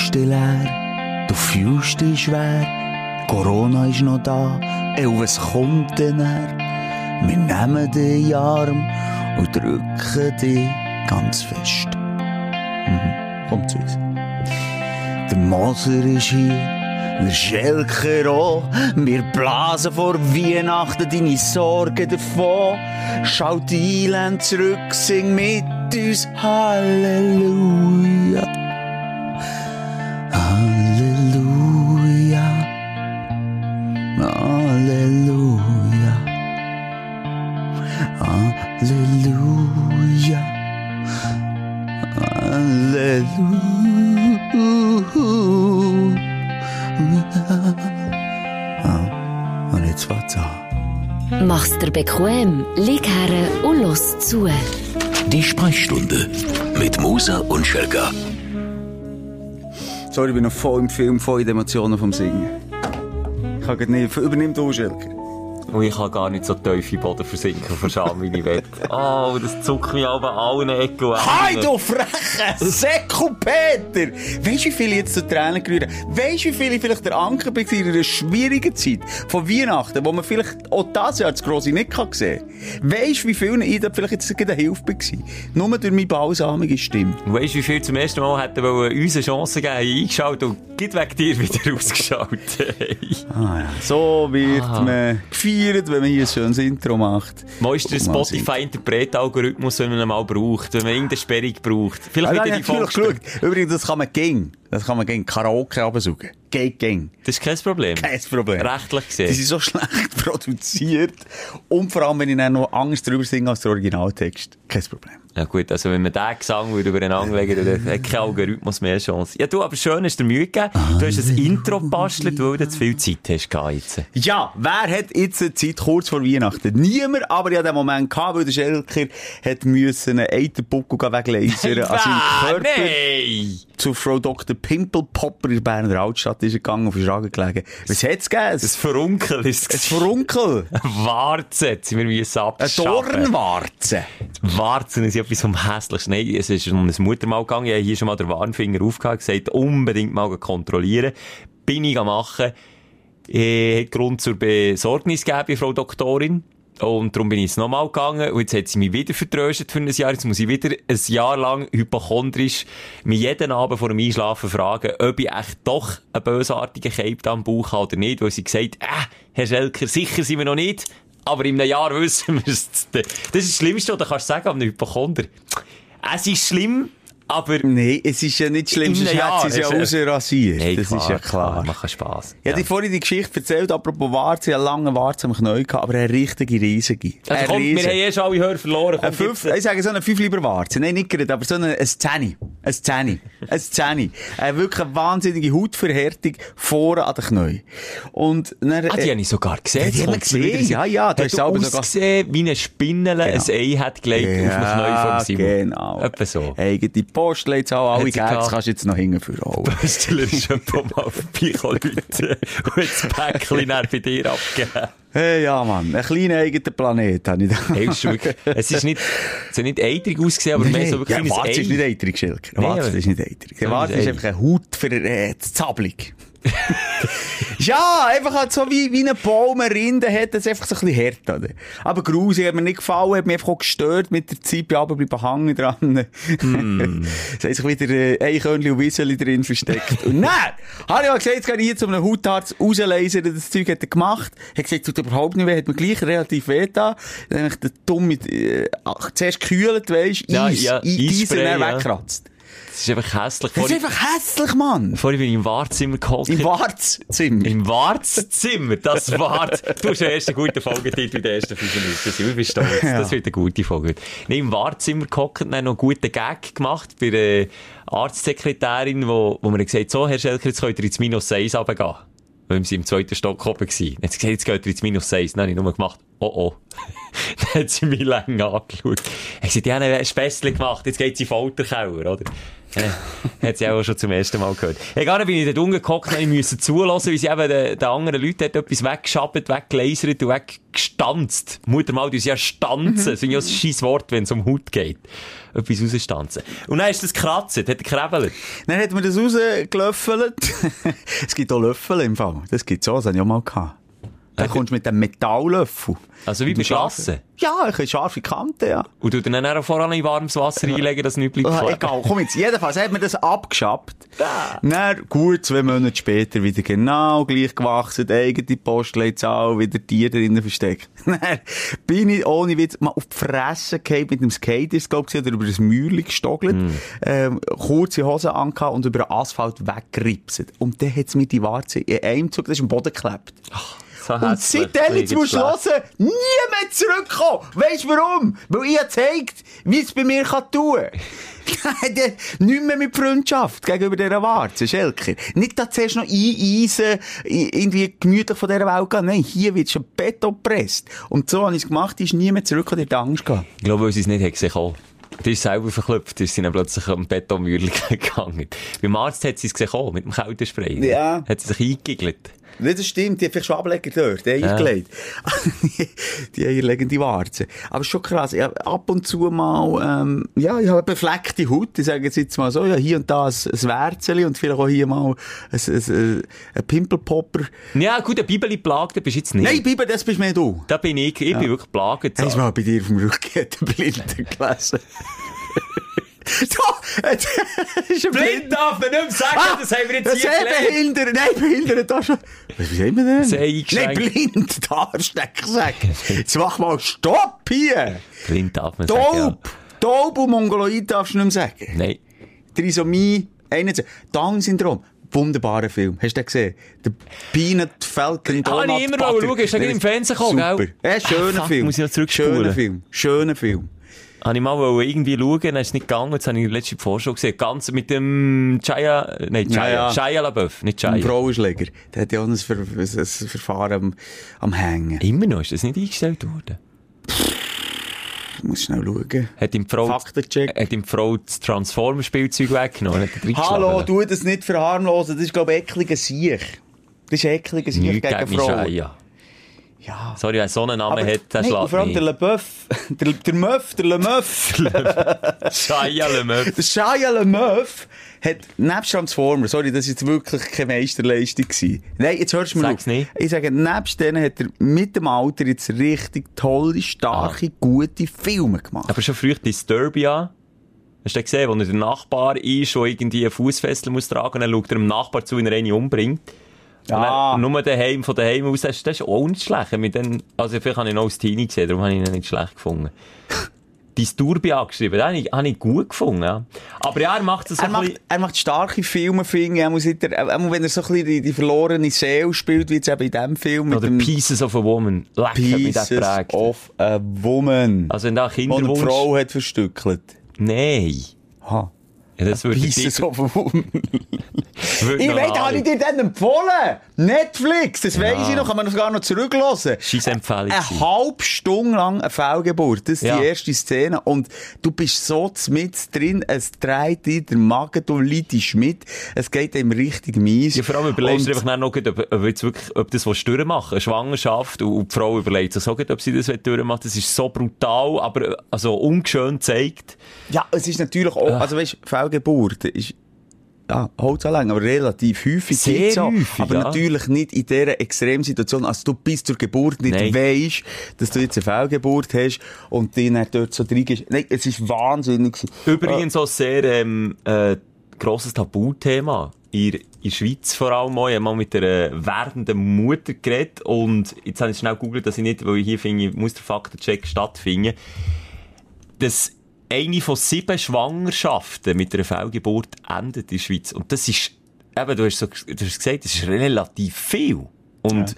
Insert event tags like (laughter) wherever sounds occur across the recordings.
fühlst dich leer, du fühlst dich schwer. Corona ist noch da, ey, was kommt denn her? Wir nehmen dich den Arm und drücken dich ganz fest. Mhm. Komm zu uns. Der Moser ist hier, der Schelker auch. Wir blasen vor Weihnachten deine Sorgen davon. Schaut die Elend zurück, sing mit uns. Halleluja. Bequem, lieg her und los zu. Die Sprechstunde mit Musa und Schelga. Sorry, ich bin noch voll im Film, voll in den Emotionen vom Singen. Ich kann nicht, übernimm du, Schelker. Und ich kann gar nicht so tief in den Boden versinken von Scham, wie ich will. (laughs) Oh, das zuckt mich aber allen Ecken Enden. du freche Säckel Peter! Weißt du, wie viele jetzt zu Tränen gerührt? Weißt du, wie viele vielleicht der Anker bei in einer schwierigen Zeit von Weihnachten, wo man vielleicht auch das Jahr das Grosse nicht kann sehen kann? Weißt du, wie vielen ich da vielleicht jetzt eine Hilfe war? Nur durch meine balsamige Stimme. Weißt du, wie viel zum ersten Mal hätten wollen uns eine Chance geben, haben eingeschaltet und geht weg dir wieder (laughs) ausgeschaltet. Ah ja, so wird man gefeiert, wenn man hier ein schönes Intro macht. Mal ist der. Spotify-Interpret-Algorithmus, wenn man ihn mal braucht, wenn man irgendeine Sperrung braucht. Vielleicht Ah, wieder ja, die natürlich Folge. Übrigens, das kann man gehen. Das kann man gehen. Karaoke absuchen. Geht gehen. Das ist kein Problem. Kein Problem. Rechtlich Die gesehen. sind so (laughs) schlecht produziert. Und vor allem, wenn ich dann noch anders drüber singe als der Originaltext. Kein Problem. Ja gut, also wenn man diesen Gesang würde übereinander legen dann hat kein Algorithmus mehr Chance. Ja du, aber schön hast du dir Mühe gegeben. Du hast ein Intro gebastelt, weil du zu viel Zeit hast jetzt. Ja, wer hat jetzt eine Zeit kurz vor Weihnachten? Niemand, aber ich hatte den Moment gehabt, weil der Schelker hat müssen einen Eiterbuckel weglasern an seinem (laughs) Körper. Nein! Zu Frau Dr. Pimple Popper in der Berner Altstadt ist gegangen, auf den Schragen gelegen. Was hat's gegeben? Das Verunkel ist (laughs) Ein Verunkel. Warzen, jetzt sind wir müssen Eine abschaffen. Dornwarze. Warzen ist etwas vom Hässlichsten. Nein, es ist um ein Muttermal gegangen. Ich habe hier schon mal den Warnfinger aufgehauen, gesagt, unbedingt mal kontrollieren. Bin ich am machen. Äh, hat Grund zur Besorgnis gegeben, Frau Doktorin. Und darum bin ich jetzt nochmal gegangen. Und jetzt hat sie mich wieder vertröstet für ein Jahr. Jetzt muss ich wieder ein Jahr lang hypochondrisch mich jeden Abend vor dem Einschlafen fragen, ob ich echt doch einen bösartigen Cape am Bauch habe oder nicht. Weil sie gesagt, äh, Herr Schelker, sicher sind wir noch nicht. Aber in einem Jahr (laughs) wissen wir es. Das ist das Schlimmste, du kannst sagen an einem Hypochonder. Es ist schlimm, aber... Nein, es ist ja nicht schlimm, sonst einem hat Jahr sie es ja rausrasiert. Nein, das ist ja klar. Macht Spass. Ich habe dir vorhin die Geschichte erzählt, apropos Warze, ich hatte lange Warze am Knäuel aber eine richtige riesige. Also Eine komm, wir riesige. haben eh schon alle Hörer verloren. Komm, fünf, ich sage so eine 5 lieber Warze. Nein, nicht gerade, aber so eine, ein Zähni. Ein Zähni. Ein Zähni. Eine wirklich eine wahnsinnige Hautverhärtung vorne an den Knäuel. Und dann, Ah, die habe ich sogar gesehen. Ja, die haben wir gesehen. Ja, ja, du hast selber sogar- ausgesehen, wie eine Spinne ein Ei hat gelegt auf das Neue vom Simon. genau. Etwa so. Eigene Alle Hat sie Gags gehabt? kannst du jetzt noch für holen. Böstler (laughs) ist schon ein paar Mal vorbeigekommen, Leute. Und jetzt Päckchen bei dir abgegeben. Hey, ja, Mann. Ein kleiner eigener Planet habe ich da. Hey, es ist wirklich, es ist nicht, es hat nicht eitrig ausgesehen, aber mehr so wirklich ja, ein Ei. ist nicht eitrig, Schilker. Nee, ist nicht eitrig. Ein ist Ei. einfach eine Haut für äh, Zablung. (laughs) ja, einfach halt so wie, wie ein Baum eine Rinde hat, das einfach so ein bisschen hart. Oder? Aber grusig, hat mir nicht gefallen, hat mich einfach auch gestört mit der Zeit, bin aber bleiben hängen dran. Hm. (laughs) es haben sich wieder äh, Eichhörnchen und Wieseli drin versteckt. und nein! Habe ich mal gesagt, jetzt gehe ich hier zu einem Hautarzt rauslasern, das Zeug hat er gemacht. Hat gesagt, tut überhaupt nicht weh, hat mir gleich relativ weh da. Dann habe ich den dumm äh, ach, zuerst gekühlt, weisst, Ja, Eis, ja, Eis, Eis Eisspray, dann ja. weggekratzt. Das ist einfach hässlich. Das ist einfach hässlich, Mann! vorhin bin ich im Wartezimmer gehockt. Im Wartzimmer. Im Wartezimmer, das Wart. Du hast ja erst einen guten Folgetitel in den ersten fünf Minuten. Ich bin stolz. Das wird eine gute Folge. Nee, im Wartezimmer gehockt und dann noch einen guten Gag gemacht bei der Arztsekretärin, wo, wo mir gesagt hat, so, Herr Schelker, jetzt könnt ihr ins Minus 1 runtergehen. Weil sie im zweiten Stock oben waren. Dann hat sie gesagt, jetzt geht ihr ins Minus 1. Dann habe ich nur gemacht, oh oh. (laughs) dann hat sie mich länger angeschaut. Er hat gesagt, ja, dann hast du gemacht, jetzt geht sie in den Folterkeller, oder? Äh, hat sie auch schon zum ersten Mal gehört. Egal, bin ich dort umgekockt, ich musste zulassen, wie sie eben den, den anderen Leuten hat etwas weggeschabt, weggelasert und weggestanzt. Mutter mal, du ja stanzen. Das ist ja ein scheiß Wort, wenn es um Haut geht. Etwas rausstanzen. Und dann ist das gekratzt, hat er gekrebelt. Dann hat man das rausgelöffelt. (laughs) es gibt auch Löffel im Fall. Das gibt's auch, das habe ich auch mal gehabt. Dann kommst du mit dem Metalllöffel. Also wie bei Glasse? Ja, ein bisschen scharfe Kante, ja. Und du dann auch voran in warmes Wasser reinlegen, dass es nicht bleibt Ah, egal, komm jetzt. Jedenfalls hat man das abgeschafft. Dann, gut, zwei Monate später wieder genau gleich gewachsen, die eigene Postleitzahl, wieder Tiere drinnen versteckt. (laughs) Dann bin ich ohne Witz mal auf die Fresse gefallen mit dem Skater, glaub ich, oder über das Mäuerchen gestogelt, ähm, kurze Hose angehabt und über den Asphalt weggeripset. Und dann hat's mir die Warze in einem Zug, das ist am Boden geklebt. So Und seitdem, jetzt musst du hören, nie mehr zurückkommen. Weisst du warum? Weil ich gezeigt, wie es bei mir kann tun kann. (laughs) Nicht mehr mit Freundschaft gegenüber dieser Warze, Schelker. Nicht da zuerst noch eineisen, irgendwie gemütlich von dieser Welt gehen. Nein, hier wird schon Beton gepresst. Und so habe ich es gemacht, ist nie mehr zurück und die hat Angst gehabt. Ich glaube, weil sie es nicht gesehen haben. Die ist selber verklopft, ist sie dann plötzlich am Betonmühle (laughs) gegangen. Beim Arzt hat sie es gesehen, mit dem Kältespray. Ja. Hat sie sich eingegiggelt. Nee, das stimmt, die hat vielleicht schon Ableger dort, die Ja. eingelegt. (laughs) die eierlegende Warze. Aber schon krass, ja, ab und zu mal, ähm, ja, ich habe eine befleckte Haut, ich sage jetzt mal so, ja, hier und da ein, ein Wärzeli und vielleicht auch hier mal ein, ein, ein, Pimpelpopper. Ja, gut, ein Bibeli plagt, bist jetzt nicht. Nein, Biber, das bist mehr du. Da bin ich, ich bin wirklich plagt. Hast du mal bei dir auf dem Rücken (laughs) den Blinden (laughs) gelesen? (laughs) Ein Blind darf man nicht mehr sagen, Ah, das haben wir jetzt das hier gelernt. behindert, nein, behindert, da schon. Was, sagen wir denn? Eingeschränkt. Nein, blind, (laughs) nicht sagen. Jetzt mach mal Stopp hier. Blind darf man sagen, ja. Taub. Taub und Mongoloid darfst du nicht mehr sagen. Nein. Trisomie 21. Down-Syndrom. Wunderbarer Film. Hast du den gesehen? Der Peanut Falcon Ah, Donut ich immer Butter. schauen. Ist gerade im Fernsehen gekommen, Super. gell? Schöner Ah, fuck, Film. muss ich noch zurückspulen. Schöner Film. Schöner Film. Habe ich mal irgendwie schauen, dann ist es nicht gegangen, jetzt habe ich letzte Vorschau gesehen. Ganz mit dem Chaya, nein, Chaya, Ja. Chaya LaBeouf, nicht Ein Chaya. Frauenschläger. Der hat ja auch ein, Ver ein, ein Verfahren am, am Hängen. Immer noch, ist das nicht eingestellt worden? Ich muss schnell schauen. Hat ihm die Frau, hat ihm die Frau das Transformer-Spielzeug weggenommen? Hallo, du das nicht verharmlosen. Das ist, glaube ich, ekliger Sieg. Das ist ekliger Sieg gegen Frauen. Chaya. Ja. Sorry, wenn so einen Namen nein, und schlägt vor allem der. LeBeuf, der, der Meuf, der LeMeuf, Chaya LaMeuf. der Shia LeMeuf hat nebst Transformers, sorry, das ist jetzt wirklich keine Meisterleistung gewesen. Nein, jetzt hörst du mir Sag's auf. nicht. Ich sage, nebst denen hat er mit dem Alter jetzt richtig tolle, starke, gute Filme gemacht. Aber schon früh Disturbia. Hast du gesehen, wo er der Nachbar ist, der irgendwie einen Fußfessel muss tragen und dann schaut er dem Nachbar zu, wenn er eine umbringt. Ja. Nur daheim, von daheim aus, das, das ist auch nicht schlecht. Mit den, also vielleicht habe ich noch als Teenie gesehen, darum habe ich ihn nicht schlecht gefunden. (laughs) Disturbia geschrieben, den habe ich, habe ich gut gefunden, ja. Aber ja, er macht so Er macht, bisschen... er macht starke Filme, finde ich. Er muss er, wenn er so ein bisschen die, die verlorene Seele spielt, wie jetzt eben in diesem Film. mit Oder dem Pieces of a Woman. Leck, Pieces of a Woman. Also wenn da eine Kinderwunsch... Frau hat verstückelt. Nein. Ha. Ja, das würde ich Ich weiß, habe ich dir dann empfohlen? Netflix, das weiss ich noch, kann man das gar noch zurücklassen. Scheisse Empfehlung Eine gewesen. halbe Stunde lang eine Fehlgeburt. Das ist Ja. die erste Szene. Und du bist so mit drin, es dreht dir der Magen, du leidest mit. Es geht ihm richtig mies. Ja, vor allem überlegst du einfach noch, ob, ob, jetzt wirklich, ob das was durchmachen eine Schwangerschaft und, und die Frau überlegt sich so ob sie das durchmachen Das ist so brutal, aber also ungeschön gezeigt. Ja, es ist natürlich auch, also weißt, Fehlgeburt ist, ja, Holzanlänge, aber relativ häufig. Sehr häufig, Aber ja. natürlich nicht in dieser Extremsituation, als du bis zur Geburt nicht Nein. weisst, dass du jetzt eine Fehlgeburt hast und die dann dort so ist. Nein, es ist wahnsinnig. Übrigens auch sehr ähm, äh, grosses Tabuthema. In, in der Schweiz vor allem auch. Ich habe mal mit einer werdenden Mutter geredet und jetzt habe ich schnell gegoogelt, dass ich nicht, weil ich hier finde, muss der Faktencheck stattfinden, dass eine von sieben Schwangerschaften mit einer Fehlgeburt endet in der Schweiz. Und das ist, eben, du hast, so, du hast gesagt, das ist relativ viel. Und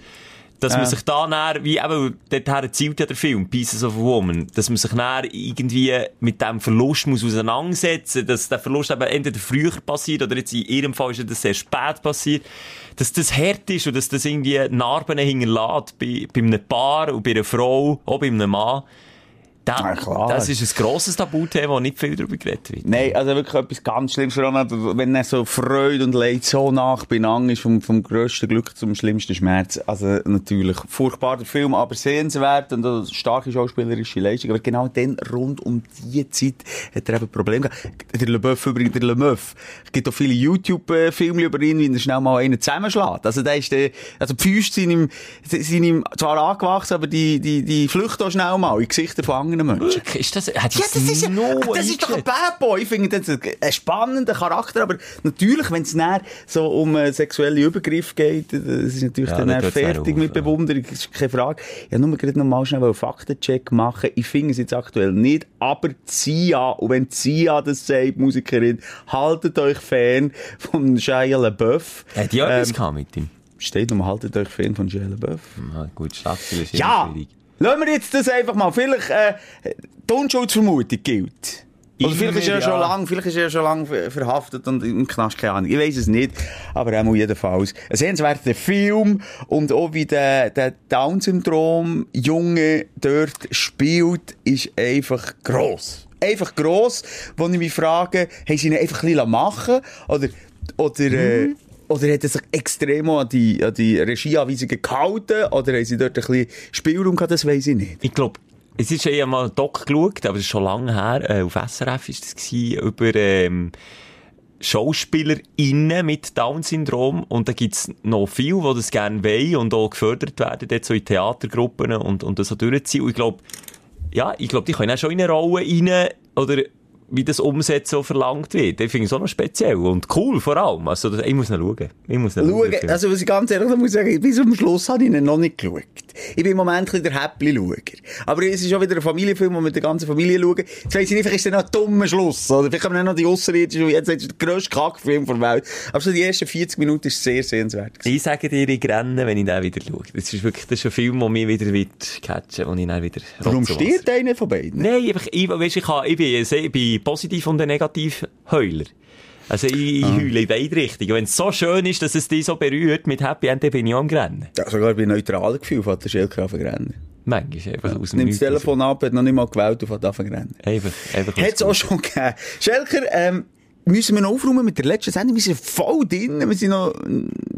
dass man sich da näher, wie eben, dorthin zielt ja der Film, Pieces of a Woman, dass man sich näher irgendwie mit dem Verlust muss auseinandersetzen, dass der Verlust eben entweder früher passiert, oder jetzt in ihrem Fall ist das sehr spät passiert, dass das hart ist und dass das irgendwie Narben hinterlässt bei, bei einem Paar und bei einer Frau, auch bei einem Mann. Da, Na klar. Das ist ein grosses Tabuthema, wo nicht viel darüber geredet wird. Nein, also wirklich etwas ganz Schlimmes, wenn er so Freude und Leid so nach benang ist, vom, vom grössten Glück zum schlimmsten Schmerz. Also natürlich furchtbar der Film, aber sehenswert und eine starke schauspielerische Leistung. Aber genau dann, rund um die Zeit, hat er eben Probleme gehabt. Der LeBeuf übrigens, der LeMeuf. Es gibt auch viele YouTube-Filme über ihn, wie er schnell mal einen zusammenschlägt. Also der ist der, also die Füße sind ihm, sind ihm zwar angewachsen, aber die, die, die flüchten auch schnell mal in Gesichter von anderen Menschen. Ist das, hat Ja, das ist, no das ist doch ein? Bad Boy. Ich finde das ein spannender Charakter, aber natürlich, wenn es näher so um äh, sexuelle Übergriffe geht, äh, das ist natürlich Ja, dann dann fertig mit ja. Bewunderung, das ist keine Frage. Ich habe nur gerade noch mal schnell einen Faktencheck machen. Ich finde es jetzt aktuell nicht, aber Sia, und wenn Sia das sagt, Musikerin, haltet euch Fan von Shia LaBeouf. Hat die auch etwas Ähm, gehabt mit ihm? Steht nochmal, haltet euch Fan von Shia LaBeouf. Ah, gut, Schlagzeile ist Ja! schwierig. Lassen wir jetzt das einfach mal. Vielleicht, äh, die Unschuldsvermutung gilt. Oder vielleicht ist er schon lang, vielleicht ist er schon lang ver- verhaftet und im Knast, keine Ahnung. Ich weiß es nicht. Aber er muss jedenfalls. Ein sehenswerter Film und auch wie der, der Down-Syndrom Junge dort spielt, ist einfach gross. Einfach gross, wo ich mich frage, haben sie ihn einfach ein bisschen machen? Oder, oder, äh, oder hat er sich extrem an die, an die Regieanweisungen gehalten? Oder haben sie dort ein bisschen Spielraum gehabt? Das weiß ich nicht. Ich glaube, es ist ja mal ein Doc geschaut, aber das ist schon lange her. Äh, auf SRF ist das gewesen, über ähm, SchauspielerInnen mit Down-Syndrom. Und da gibt's noch viele, die das gerne wollen und auch gefördert werden, dort so in Theatergruppen und, und das so durchziehen. Und ich glaube, ja, ich glaube, die können auch schon in eine Rolle rein, oder wie das Umsetzen so verlangt wird. Ich finde es auch noch speziell und cool vor allem. Also, ich muss noch schauen. Ich muss noch Schauen, schauen. also was ich ganz ehrlich muss sagen, bis zum Schluss habe ich ihn noch nicht geschaut. Ich bin im Moment ein der Häppli-Schauer. Aber es ist schon wieder ein Familienfilm, den wir mit der ganzen Familie schauen. Jetzt weiss ich nicht, vielleicht ist der noch ein dummer Schluss. Oder vielleicht haben wir noch die Ausserirdischen, jetzt ist der grösste Kackfilm der Welt. Aber so die ersten 40 Minuten ist sehr sehenswert. Ich sage dir, ich renne, wenn ich den wieder schaue. Das ist wirklich das ist ein Film, der mich wieder wird catchen, wo ich dann wieder Warum stirbt einer von beiden? Nein, einfach, ich, weißt, ich, kann, ich, bin, ich bin positiv und ein negativ Heuler. Also ich, ich heule in beide Richtungen. Wenn es so schön ist, dass es dich so berührt mit Happy End, dann bin ich am Rennen. Ja, sogar bei neutralen Gefühl fährt der Schelke auf rennen. Manchmal einfach aus dem Nimmt das. Telefon ab, hat noch nicht mal gewählt und fährt auf rennen. Einfach, einfach Hat es auch schon gegeben. Schelker, ähm, müssen wir noch aufräumen mit der letzten Sendung? Wir sind voll drin. Wir sind noch,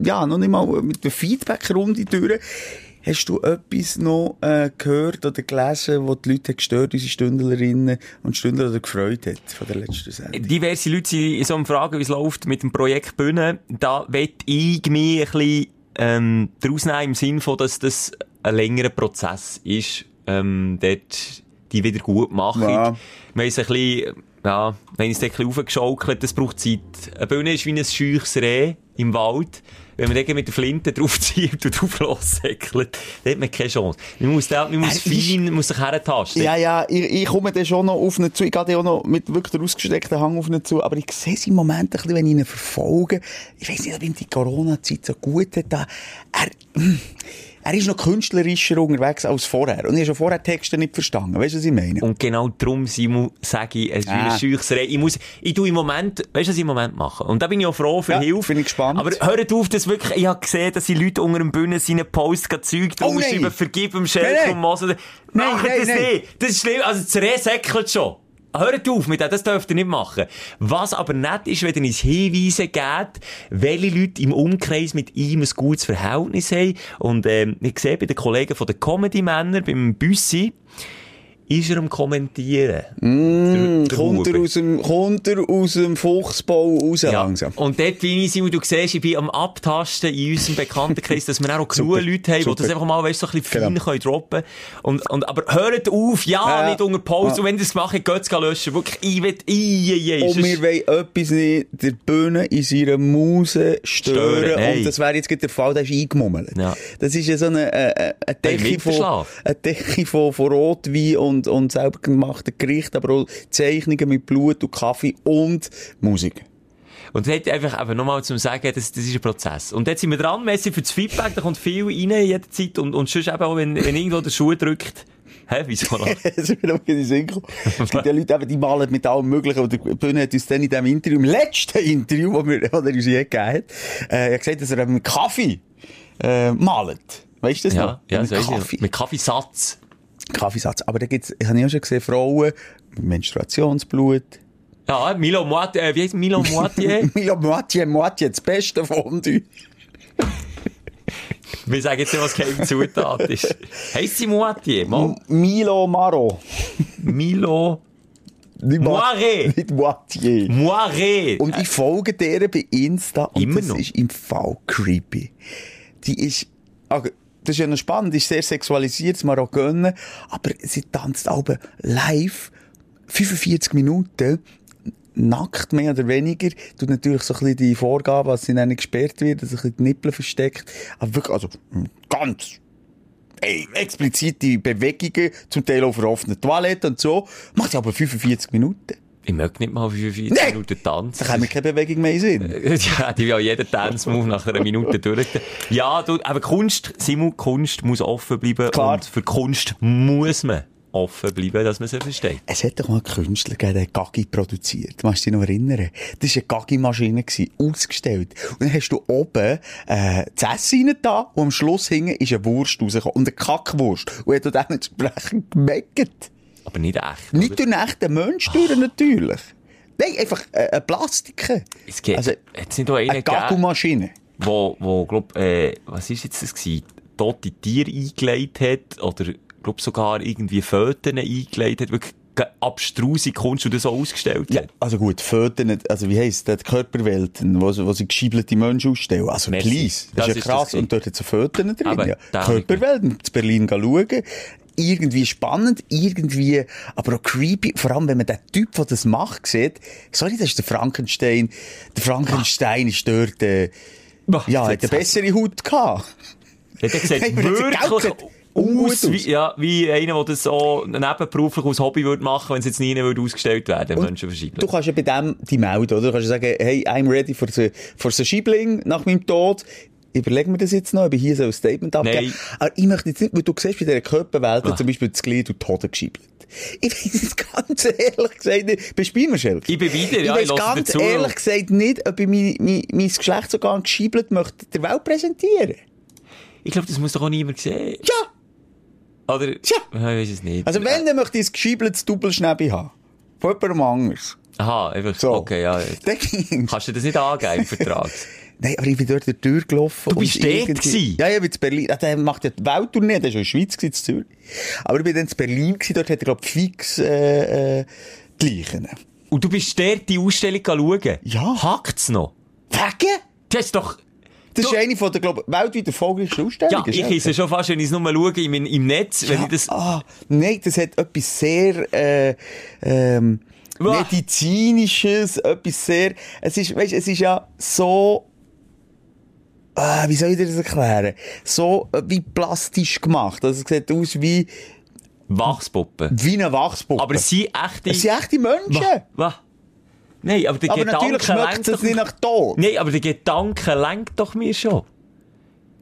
ja, noch nicht mal mit der Feedback-Runde durch. Hast du etwas noch äh, gehört oder gelesen, wo die Leute gestört, unsere Stündlerinnen und Stündler, oder gefreut hat von der letzten Sendung? diverse Leute sind so am Fragen, wie es läuft mit dem Projekt Bühne. Da will ich mich ein bisschen, ähm, daraus nehmen, im Sinn von, dass das ein längerer Prozess ist, ähm, dort die wieder gut machen. Ja. Wir haben es ein bisschen, ja, wir haben es ein bisschen aufgeschaukelt, das braucht Zeit. Eine Bühne ist wie ein scheuches Reh im Wald. Wenn man dann mit der Flinte draufzieht und drauf lossäckelt, dann hat man keine Chance. Man muss, da, man muss Er ist- fein, muss sich herentasten. Ja, ja, ich, ich komme dann schon noch auf ihn zu. Ich gehe dann auch noch mit wirklich der ausgestreckten Hang auf ihn zu. Aber ich sehe es im Moment ein bisschen, wenn ich ihn verfolge. Ich weiß nicht, ob ihm die Corona-Zeit so gut hat. Er, er ist noch künstlerischer unterwegs als vorher. Und ich habe schon vorher Texte nicht verstanden. Weißt du, was ich meine? Und genau darum, Simon, sage ich, es ist Ah. ein. Ich muss, ich tu im Moment, weißt du, was ich im Moment mache? Und da bin ich auch froh für Ja, Hilfe. bin ich gespannt. Aber hört auf, dass wirklich, ich habe gesehen, dass die Leute unter dem Bühnen seine Posts gerade Zeug drunter Oh, schreiben, vergib Nein, Schelk und Moser. Nein, nein, das nein. nicht. Das ist schlimm. Also, das Reh säckelt schon. Hört auf mit dem, das dürft ihr nicht machen. Was aber nett ist, wenn ihr uns Hinweise gebt, welche Leute im Umkreis mit ihm ein gutes Verhältnis haben. Und, ähm, ich sehe bei den Kollegen von den Comedy-Männer, beim Büssi, ist er am Kommentieren. Mm, Der kommt, er aus dem, kommt er aus dem Fuchsbau raus langsam? Und dort bin ich, Simon, du siehst, ich bin am Abtasten in unserem Bekanntenkreis, dass wir auch genug Leute haben, die super. das einfach mal, weißt, so ein bisschen fein Genau. können droppen und, und, aber hört auf, ja, Ja. nicht unter Pause. Ja. Und wenn ihr das gemacht habt, geht's löschen. Wirklich, ich will, i, i, i. Und wir wollen etwas nicht der Bühne in seiner Muse stören. Stören, nein. und das wäre jetzt der Fall, der ist eingemummelt. Ja. Das ist ja so eine, äh, äh, eine Hey, Decke von, eine Decke von, von Rotwein und, und selber gemachten Gerichten, aber auch Zeichnungen mit Blut und Kaffee und Musik. Und dort einfach eben nochmal zum Sagen, das, das ist ein Prozess. Und jetzt sind wir dran, Messi für das Feedback, da kommt viel rein in jeder Zeit und, und sonst eben auch, wenn, wenn irgendwo der Schuh drückt, hä, wieso noch? Das ist mir noch in den Sinn gekommen. Es gibt ja Leute, die malen mit allem Möglichen. Und der Bühne hat uns dann in dem Interview, im letzten Interview, das wir, das er uns je gegeben hat, äh, hat gesagt, dass er mit Kaffee, äh, malt. Weißt du das ja, noch? ja, mit das weiss Kaffee. Mit Kaffeesatz. Kaffeesatz. Aber da gibt's, ich habe ja schon gesehen, Frauen mit Menstruationsblut. Ja, Milo Moitié, äh, wie heißt Milo Moitié? (laughs) Milo Moitié, Moitié, das Beste von du. Wir sagen jetzt nicht, was keine Zutat ist. Heisst sie Moitié? Mo Milo Maro. Milo Nicht Mo- Moiré. Nicht Moitié. Moiré. Und ich folge der bei Insta. Und Immer das noch? ist im Fall creepy. Die ist, also, das ist ja noch spannend, ist sehr sexualisiert, das auch gönnen, aber sie tanzt aber live. 45 Minuten. Nackt mehr oder weniger, tut natürlich so ein bisschen die Vorgabe, was sie dann gesperrt wird, dass bisschen die Nippel versteckt, aber wirklich, also, mm, ganz, ey, explizite Bewegungen, zum Teil auf einer offenen Toilette und so, macht sie aber 45 Minuten. Ich möchte nicht mal 45 Nee. Minuten Da tanzen. haben wir keine Bewegung mehr in den Sinn. (laughs) Ja, die will jeden Dance-Move nach einer Minute durch. Ja, du, aber Kunst, Simon, Kunst muss offen bleiben. Klar. Und für Kunst muss man offen bleiben, dass man sie versteht. Es hat doch mal einen Künstler gegeben, der Gaggi produziert. Du musst dich noch erinnern. Das war eine Gaggi-Maschine, ausgestellt. Und dann hast du oben, äh, das Essen rein da, und am Schluss hinten ist eine Wurst rausgekommen. Und eine Kackwurst. Und er hat auch dementsprechend gemeckert. Aber nicht echt. Nicht oder? durch einen echten Mensch durch, natürlich. Nein, einfach, äh, eine Plastik. Es geht, Also, hat es nicht auch eine gegeben, Gaggu-Maschine. wo, wo, glaub, äh, was ist jetzt das gewesen? Tote Tiere eingelegt hat, oder, glaub, sogar irgendwie Föten eingelegt hat, wirklich abstruse Kunst, und das so ausgestellt Ja, hat. also gut, Föten, also wie heisst das, die Körperwelten, wo, wo sie geschiebelte Menschen ausstellen. Also Merci. please, das, Das ist ja ist krass. das und dort hat es Föten drin. Aber ja. Körperwelten, zu Berlin schauen. Irgendwie spannend, irgendwie, aber auch creepy. Vor allem, wenn man den Typ, der das macht, sieht. Sorry, das ist der Frankenstein. Der Frankenstein ist dort, äh, ja, hat eine bessere Haut gehabt. Hat er (laughs) gesagt, Hey, wirklich aus, wie, ja, wie einer, der das so nebenberuflich als Hobby würde machen, wenn es jetzt nie würde ausgestellt werden, Menschen verschieben. Du kannst ja bei dem die melden, oder? Du kannst ja sagen, hey, I'm ready for the, for the Schiebling nach meinem Tod. Überlegen wir das jetzt noch, ob ich hier so ein Statement abgeben. Nein. Aber ich möchte jetzt nicht, weil du siehst bei dieser Körperwelt Ah. zum Beispiel das Glied und Tode geschiebelt. Ich weiss jetzt ganz ehrlich gesagt nicht, bist du bei mir, Schelke? Ich bin wieder, ja, ich ich weiss höre ganz dazu. ehrlich gesagt nicht, ob ich mein, mein, mein Geschlechtsorgan geschiebelt möchte der Welt präsentieren. Ich glaube, das muss doch auch niemand sehen. Ja! Oder? Tja. Ich weiß es nicht. Also wenn, dann möchte ich ein geschiebeltes Doppelschnäbi haben. Von jemandem anders. Aha, einfach, So. okay, ja. (laughs) Kannst du das nicht angeben im Vertrag? (laughs) Nein, aber ich bin dort durch die Tür gelaufen. Du bist dort irgendwie-? Ja, ja, ich bin in Berlin. Ah, Der macht ja die Welttournee, der war schon in der Schweiz, in Zürich. Aber ich bin dann in Berlin gewesen, dort hat er, glaub ich, fix, äh, äh, die Leichen. Und du bist dort die Ausstellung schauen? Ja. Hackt's noch? Wegen? Das ist doch... Das Du- ist eine von der, glaub ich, weltweit erfolgreichsten Ausstellungen. Ja, ich esse schon fast, wenn ich es nur schaue im, im Netz, wenn ich das... Ah, nein, das hat etwas sehr, äh, ähm, medizinisches, etwas sehr, es ist, weißt, es ist ja so, äh, wie soll ich dir das erklären? So, äh, wie plastisch gemacht. Also, es sieht aus wie, Wachspuppen. wie eine Wachspuppe. Aber es sind echte... es sind echte Menschen. Was? Nein, aber der Aber natürlich Gedanke schmeckt lenkt es doch... nicht nach Tod. Nein, aber der Gedanke lenkt doch mir schon.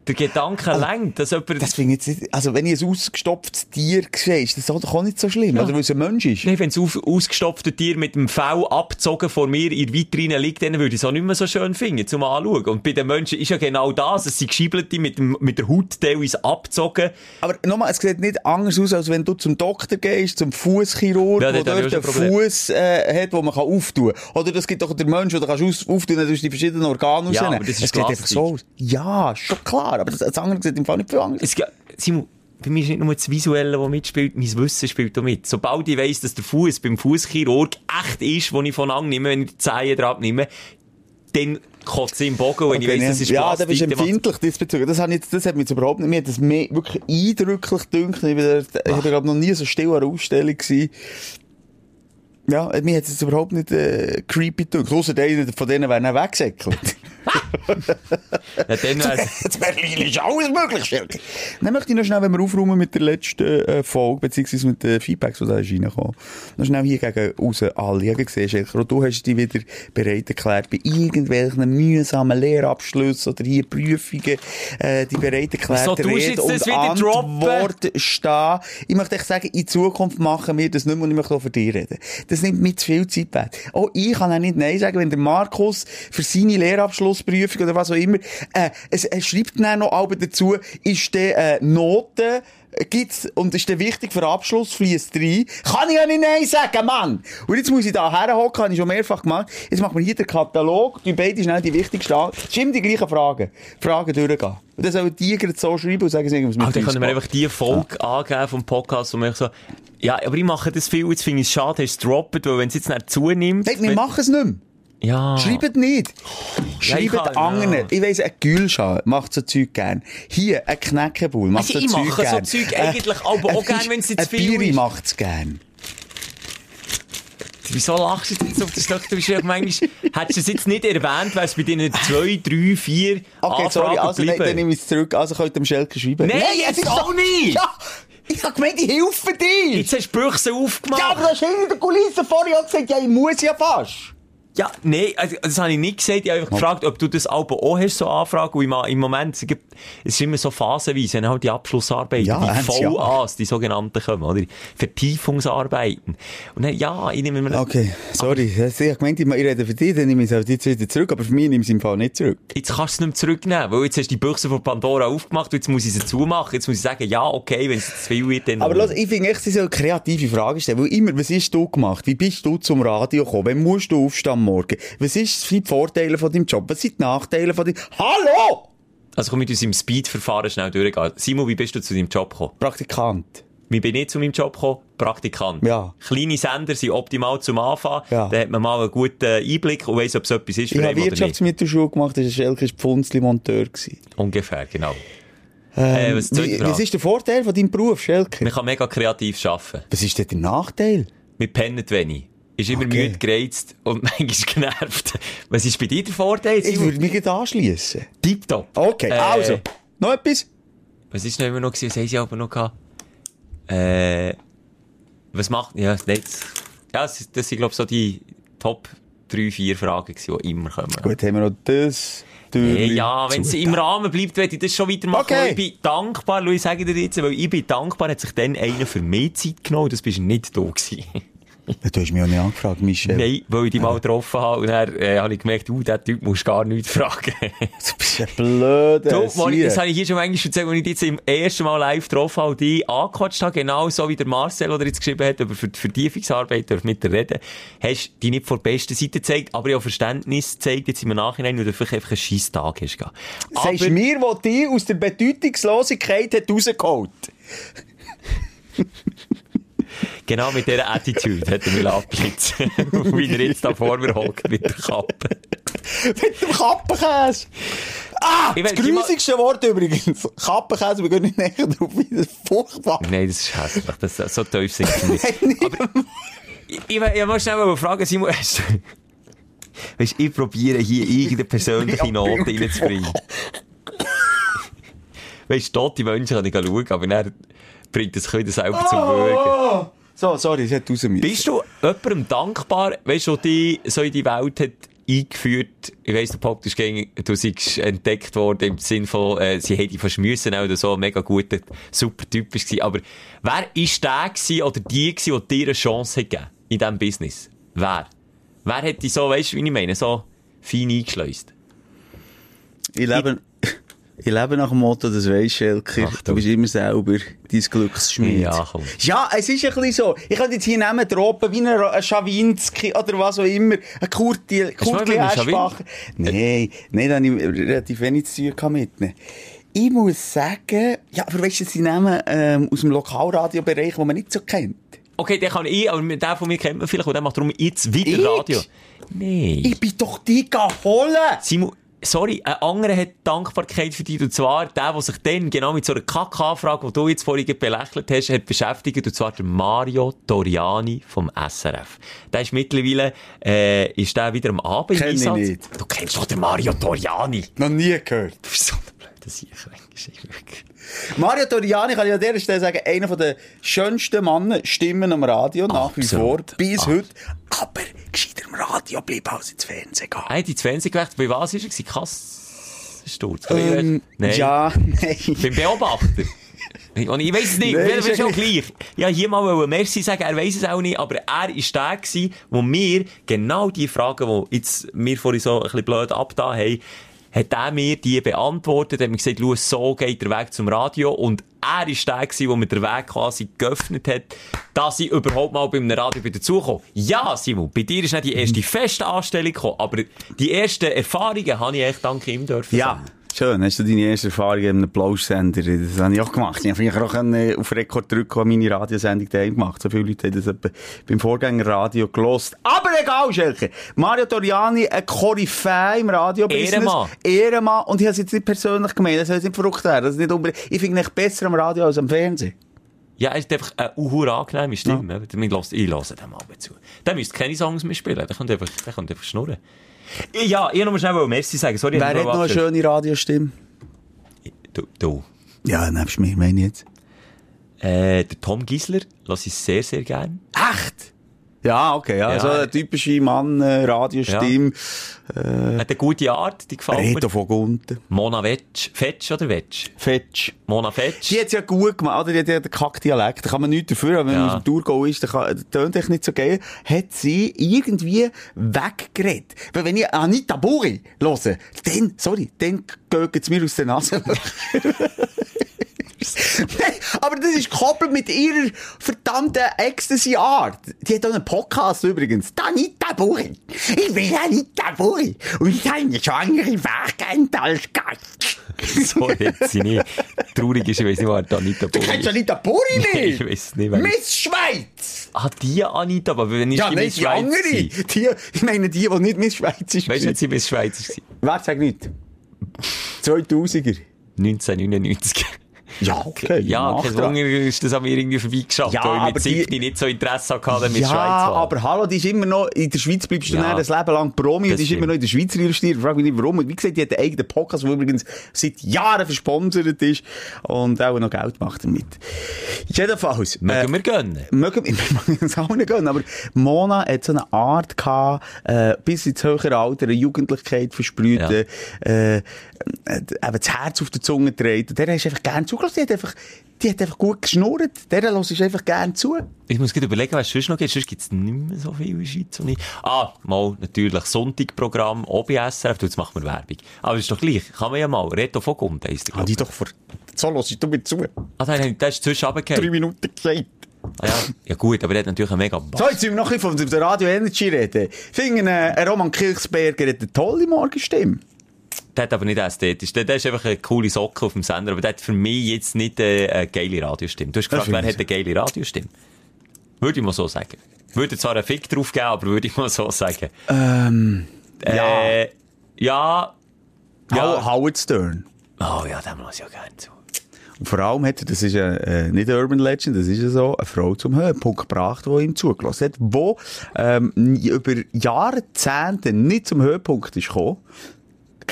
Der Gedanke lenkt, dass jemand... Das finde ich jetzt nicht, also wenn ich ein ausgestopftes Tier sehe, ist das doch auch nicht so schlimm. Oder weil es ein Mensch ist. Nein, wenn das auf, ausgestopfte Tier mit dem Fell abgezogen vor mir in der Vitrine liegt, dann würde ich es auch nicht mehr so schön finden, zum Anschauen. Und bei den Menschen ist ja genau das, es sind Geschiebelte mit, dem, mit der Haut teilweise abgezogen. Aber nochmal, es sieht nicht anders aus, als wenn du zum Doktor gehst, zum Fußchirurg, Ja, der dort einen. Fuß äh, hat, den man kann auftun kann. Oder das gibt doch der Mensch, den kannst du auftun, dann tust du die verschiedenen Organe Ja, rausnehmen. aber das ist es geht einfach so aus. Ja, schon klar, aber das, das andere sieht im Fall nicht viel anders. Simon, bei mir ist nicht nur das Visuelle, das mitspielt, mein Wissen spielt auch mit. Sobald ich weiss, dass der Fuß beim Fußchirurg echt ist, wo ich von annehme, wenn ich die Zehen drauf nehme, dann kotzt es im Bogen, wenn ich Okay, weiss, das ist ja, Plastik. da bist du empfindlich diesbezüglich. Das, das hat mich jetzt überhaupt nicht, mir hat das mehr wirklich eindrücklich gedünkt. Ich dort- ich noch nie so still an einer Ausstellung gewesen. Ja, mir hat es überhaupt nicht äh, creepy gedünkt. Einer von denen wären weggesäckelt. Ja, dann wär's- In Berlin ist alles möglich, Schelke. Dann möchte ich noch schnell, wenn wir aufräumen mit der letzten äh, Folge, beziehungsweise mit den Feedbacks, die da ist reingekommen, noch schnell hier gegen raus alle. Ich habe gesehen, Schelke, du hast dich wieder bereit erklärt, bei irgendwelchen mühsamen Lehrabschlüssen oder hier Prüfungen, äh, die bereit erklärt, So, Rede jetzt und? Antwort stehen. Ich möchte echt sagen, in Zukunft machen wir das nicht mehr und ich möchte auch für dich reden. Das nimmt mir zu viel Zeit weg. Auch ich kann auch nicht Nein sagen, wenn der Markus für seine Lehrabschlussprüfung oder was auch immer, äh, es, er schreibt dann noch aber dazu, ist der, äh, Noten, gibt's, und ist der wichtig für Abschluss, fließt rein. Kann ich ja nicht Nein sagen, Mann! Und jetzt muss ich da herhocken, habe ich schon mehrfach gemacht. Jetzt machen wir hier den Katalog, die beide schnell die wichtigsten an. Es immer die gleichen Fragen. Fragen durchgehen. Und dann sollen die gerade so schreiben und sagen, sie irgendwas mit Aber dann können wir einfach die Folge angeben vom Podcast, wo wir so, ja, aber ich mache das viel, jetzt finde ich es schade, hast du es gedroppt, weil wenn es jetzt nicht zunimmt. Nein, wir machen es nicht mehr. Ja. Schreibt nicht. Ja, ich Schreibt kann- anderen. ja. Ich weiss, ein Gülschal macht so Zeug gern. Hier, ein Knäckebull macht Also, so ich Zeug so gern. Zeug Äh, eigentlich aber ein auch gern, wenn's jetzt ein viel Biri ist. macht's gern. Wieso lachst du jetzt auf das Stock? Du bist ja manchmal, hättest du es jetzt nicht erwähnt, wäre es bei deinen zwei, drei, vier Okay, Anfragen sorry, also nein, geblieben. dann nehme ich es zurück. Also könnt ihr dem Schelke schreiben. Nein, es jetzt ist auch nicht! Ja, ich hab gemeint, ich helfe dir! Jetzt hast du Büchse aufgemacht. Ja, aber du hast hinter der Kulisse vorher gesagt, ja, ich muss ja fast. Ja, nee, also, das habe ich nicht gesagt. Ich habe einfach gefragt, ob du das Album auch hast, so Anfragen. Und im, im Moment, es gibt- es ist immer so phasenweise, wenn halt die Abschlussarbeiten, Ja, die. VAs, die sogenannten kommen, oder? Vertiefungsarbeiten. Und dann, ja, ich nehme mir, Okay, sorry. Ich hab gemeint, ich rede für dich, dann nehme ich es halt jetzt wieder zurück. Aber für mich nehme ich es im Fall nicht zurück. jetzt kannst du es nicht mehr zurücknehmen, weil jetzt hast du die Büchse von Pandora aufgemacht und jetzt muss ich sie zumachen. Jetzt muss ich sagen, ja, okay, wenn es zu viel wird, dann... Aber los, ich finde echt, sie soll kreative Fragen stellen. Weil immer, was hast du gemacht? Wie bist du zum Radio gekommen? Wann musst du aufstehen am Morgen? Was ist sind die Vorteile von deinem Job? Was sind die Nachteile von deinem... Hallo! Also komm mit uns im Speed-Verfahren schnell durchgehen. Simon, wie bist du zu deinem Job gekommen? Praktikant. Wie bin ich zu meinem Job gekommen? Praktikant. Ja. Kleine Sender sind optimal zum Anfang. Ja. Da hat man mal einen guten Einblick und weiss, ob es etwas ist für Ich habe. Wirtschaftsmittelschule gemacht, das war Schelke Pfunzli-Monteur. Ungefähr, genau. Ähm, Äh, was, wie, was ist der Vorteil von deinem Beruf, Schelke? Man kann mega kreativ arbeiten. Was ist denn der Nachteil? Wir pennen wenig. Ist immer Okay. müde, gereizt und (laughs) manchmal genervt. Was ist bei dir der Vorteil? Ich würde mich gerade anschliessen. Tipptopp. Okay, Äh, also. Noch etwas? Was ist noch immer noch gewesen? Was haben sie aber noch gehabt? Äh, was macht, ja, jetzt, ja, das, das sind, glaube ich, so die Top 3, 4 Fragen gewesen, die immer kommen. Gut, haben wir noch das. Hey, ja, wenn es im Rahmen bleibt, werde ich das schon weitermachen. Okay. Ich bin dankbar, Louis, sage dir jetzt, weil ich bin dankbar, hat sich dann einer für mehr Zeit genommen, das bist nicht du gewesen. Du hast mich auch nicht angefragt, Michel. Nein, weil ich dich mal getroffen habe und dann äh, habe ich gemerkt, uh, der Typ muss gar nichts fragen. (laughs) Du bist ein blöder Du, Moni, das habe ich hier schon manchmal erzählt, als ich dich jetzt im ersten Mal live getroffen habe und dich angequatscht habe, genau so wie der Marcel, der jetzt geschrieben hat, über Ver- Vertiefungsarbeit, darf mit dir reden, hast du dich nicht von der besten Seite gezeigt, aber ich habe Verständnis gezeigt, jetzt im Nachhinein, weil du vielleicht einfach einen scheiß Tag hast. gehabt. Sagst du mir, wo die aus der Bedeutungslosigkeit hat rausgeholt? (laughs) Genau mit dieser Attitude hat er mich abblitzen. wie er jetzt da vor mir hockt mit der Kappe. (laughs) Mit dem Kappenkäse. Ah, Ich das grusigste Wort übrigens. (laughs) Kappenkäse, wir gehen nicht näher drauf. Das ist furchtbar. Nein, das ist hässlich. Das, so tief sind sie (laughs) nicht. Aber ich, ich, ich muss schnell mal fragen, Simon, hast du- Weißt, ich probiere hier irgendeine persönliche Note reinzubringen. Weißt du, tote Menschen kann ich schauen, aber dann bringt das wieder selber zum Würgen. So, sorry, es hat raus müssen. Bist du jemandem dankbar, weißt du, dich so in die Welt hat eingeführt? Ich weiss, Pop ist gegen, du seist entdeckt worden im Sinn von, äh, sie hätte dich verschmissen oder so, mega guter, super Typ gewesen. Aber wer ist der gewesen oder die gewesen, die dir eine Chance hat gegeben in diesem Business? Wer? Wer hat dich so, weißt du, wie ich meine, so fein eingeschleust? Ich lebe, ich lebe nach dem Motto, das weisst Schelker. Ach, Du du. bist immer selber dein Glücksschmied. Ja, komm. Ja, es ist ein bisschen so. Ich könnte jetzt hier nehmen, droppen, wie ein, ein Schawinski oder was auch immer. Ein Kurti, du Kurti Eschbacher. Nein, nein, da habe ich relativ wenig zu tun gehabt mit ihnen. Ich muss sagen, ja, aber weißt du, sie nehmen ähm, aus dem Lokalradiobereich, den man nicht so kennt. Okay, den kann ich, aber den von mir kennt man vielleicht, und der macht darum jetzt wieder Ich? Radio. Nein. Ich bin doch die holen. Simon, sorry, ein anderer hat Dankbarkeit für dich, und zwar der, der sich dann genau mit so einer Kackanfrage, die du jetzt vorhin belächelt hast, hat beschäftigt, und zwar der Mario Doriani vom SRF. Der ist mittlerweile, äh, ist der wieder am Abend Kenn ich nicht. Du kennst doch den Mario Doriani. Noch nie gehört. Du bist so ein blöder Sieg, wirklich. Mario Toriani kann ich an dieser Stelle sagen, einer der schönsten Männer, Stimmen am Radio, nach wie vor, bis Absolut. heute. Aber gescheiter im Radio bleiben als ins Fernsehen gehen. Hat ins Fernsehen gewechselt. Bei was ist er? Kassensturz? Ähm, Nein. Ja, (laughs) nein. Beim Beobachter. Und ich weiss es nicht, Nein, ist schon gleich. Ja, hier mal wollen Merci sagen, er weiss es auch nicht, aber er ist der gewesen, wo mir genau die Fragen, die jetzt mir vorhin so ein bisschen blöd abgetan haben, hat er mir die beantwortet, hat mir gesagt, schau, so geht der Weg zum Radio und er ist der gewesen, der mir den Weg quasi geöffnet hat, dass ich überhaupt mal bei einem Radio wieder zukomme. Ja, Simon, bei dir ist nicht die erste feste Anstellung gekommen, aber die ersten Erfahrungen habe ich echt dank ihm dürfen. Ja. Schön, hast du deine erste Erfahrung in einem Plauschsender? Das habe ich auch gemacht. Ich habe vielleicht auch können auf Rekord drücken meine Radiosendung daheim gemacht. So viele Leute haben das beim Vorgängerradio gelost. Aber egal, Schelke. Mario Toriani, ein Koryphäe im Radio-Business. Ehrenmann. Ehrenmann. Und ich habe es jetzt nicht persönlich gemeint. Das soll jetzt nicht verrückt werden. Das ist nicht unbedingt, ich finde ihn besser am Radio als am Fernsehen. Ja, es ist einfach eine uh, angenehme Stimme. Ja. Ich lasse den mal zu. Der müsste keine Songs mehr spielen. Der könnte einfach, der könnte einfach schnurren. Ja, ich noch schnell Merci sagen. Sorry, Wer hat noch eine schöne Radiostimme? Du. du. Ja, nebst mir, meine ich jetzt. Äh, der Tom Gisler lasse ich sehr, sehr gern. Echt? Ja, okay, ja. ja. So eine typische Mann, äh, Radiostimme. Ja. Äh, Hat eine gute Art, die gefällt Reto mir. von Gunten. Mona Wetsch. Fetsch oder Wetsch? Fetsch. Mona Fetsch. Die hat's ja gut gemacht, oder? Die hat ja den Kackdialekt. Da kann man nichts dafür, aber wenn ja. man auf Tour ist, dann tönt echt nicht so geil. Hat sie irgendwie weggeredet. Weil wenn ich Anita Buri höre, dann, sorry, dann geht es mir aus der Nase. (laughs) (laughs) Aber das ist gekoppelt mit ihrer verdammten Ecstasy-Art. Die hat auch einen Podcast übrigens. Danita Buri. Ich bin Danita Buri. Und ich habe eine schwangere Wegend als Gast. (laughs) so hat sie nicht. Traurig ist, ich weiß nicht, wer Anita Buri Du kennst Anita Buri (laughs) nicht? Nein, ich weiß nicht. Miss Schweiz! Ah, die Anita, aber wenn ich ja, die Miss Schweiz andere. Die, ich meine die, die nicht Miss Schweiz ist. Weißt du, sie Miss Schweiz war? Wer sagt nicht? 2000er. 1999. Ja, okay. Ja, kein Wunder ist das an mir irgendwie vorbeigeschafft, ja, weil ich mit die... nicht so Interesse hatte, mit ja, Schweiz war. aber hallo, die ist immer noch, in der Schweiz bleibst du ja, ein Leben lang Promi und die ist immer noch in der Schweiz registriert. Frag mich nicht warum. Und wie gesagt, die hat einen eigenen Podcast, der übrigens seit Jahren versponsert ist und auch noch Geld macht damit. Jedenfalls. Mögen äh, wir gönnen? Mögen wir, mögen uns (laughs) auch nicht gönnen, aber Mona hat so eine Art gehabt, äh, bis ins höhere Alter, eine Jugendlichkeit versprüht, ja. äh, äh, eben das Herz auf der Zunge trägt. Der hast einfach gerne zugelassen. Die hat einfach, die hat einfach gut geschnurrt. Der lässt ich einfach gerne zu. Ich muss gerade überlegen, was es sonst noch gibt. Sonst gibt es nicht mehr so viel in der Schweiz. Ah, mal natürlich Sonntagprogramm, OBSRF. Jetzt machen wir Werbung. Aber ist doch gleich. Kann man ja mal. Reto von Gund heisst der. Ah, die doch vor... So los ich du mir zu. Ah, der, der ist zwischen runtergefallen. Drei Minuten gesagt. Ah, ja. ja gut, aber der hat natürlich einen mega Bass. So, jetzt müssen wir noch ein bisschen von der Radio Energy reden. Ich finde, äh, Roman Kirchsberger hat eine tolle Morgenstimme der hat aber nicht ästhetisch. Der, der ist einfach eine coole Socke auf dem Sender, aber der hat für mich jetzt nicht äh, eine geile Radiostimme. Du hast gefragt, wer hat eine geile Radiostimme? Würde ich mal so sagen. Würde zwar einen Fick drauf geben, aber würde ich mal so sagen. Ähm, äh, ja. Ja. ja. Howard Stern. Oh ja, den muss ich auch gerne zu. Und vor allem hat er, das ist ja, äh, nicht eine Urban Legend, das ist ja so, eine Frau zum Höhepunkt gebracht, die ihm zugelassen hat, die ähm, über Jahrzehnte nicht zum Höhepunkt ist gekommen,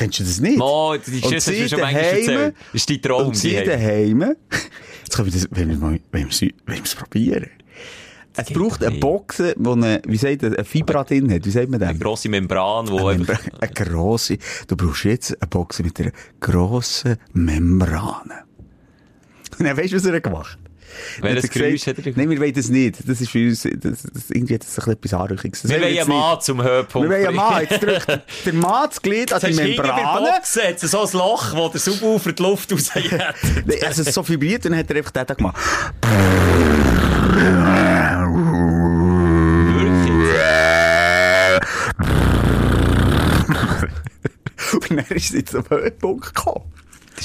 Kennst du das nicht? Mo, die hast du schon manchmal erzählt. Das ist dein Traum. Und sie daheim. Jetzt können wir das, wenn wir mal, wenn wir es probieren. Es braucht eine Box, die eine, wie sagt eine Fibra drin hat. Wie sagt man das? Eine grosse Membran, wo eine, einfach... eine grosse. Du brauchst jetzt eine Box mit einer grossen Membran. Und (laughs) dann weißt du, was er gemacht? Welches Geräusch hat er Nein, wir wollen das nicht. Das ist für uns, das, das, irgendwie hat das ein etwas Anrüchiges. Wir wollen einen Mann zum Höhepunkt. Wir wollen einen Mann. Jetzt drückt der Mann das Glied an die Membrane. Jetzt hast so ein Loch, wo der Subwoofer die Luft rausjagt. also es so vibriert und dann hat er einfach den gemacht. (laughs) und dann ist es jetzt zum Höhepunkt gekommen.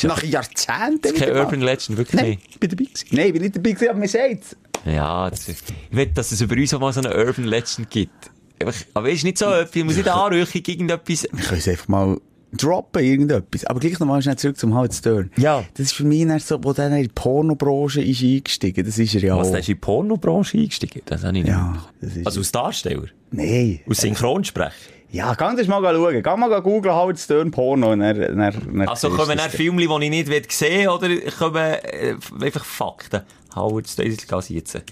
Nach Jahrzehnten. Das ist kein Urban Legend, wirklich Nein, ich bin dabei gewesen. Nein, ich bin nicht dabei gewesen, aber man sagt Ja, das, ich will, dass es über uns auch mal so eine Urban Legend gibt. Aber ist nicht so etwas, ich muss nicht (laughs) anrüchen gegen irgendetwas. Wir können es einfach mal droppen, irgendetwas. Aber gleich nochmal schnell zurück zum Howard Stern. Ja. Das ist für mich so, wo dann in die Pornobranche ist eingestiegen. Das ist er ja Was, auch. der ist in die Pornobranche eingestiegen? Das habe ich nicht ja, das ist Also als Darsteller? Nein. Als Synchronsprecher? Ja, kannst du mal schauen. Geh mal googeln, Howard Stern Porno. Und dann, dann, dann also kommen dann Filme, die ich nicht sehen will, oder kommen äh, einfach Fakten? Howard Stern, ich gehe jetzt.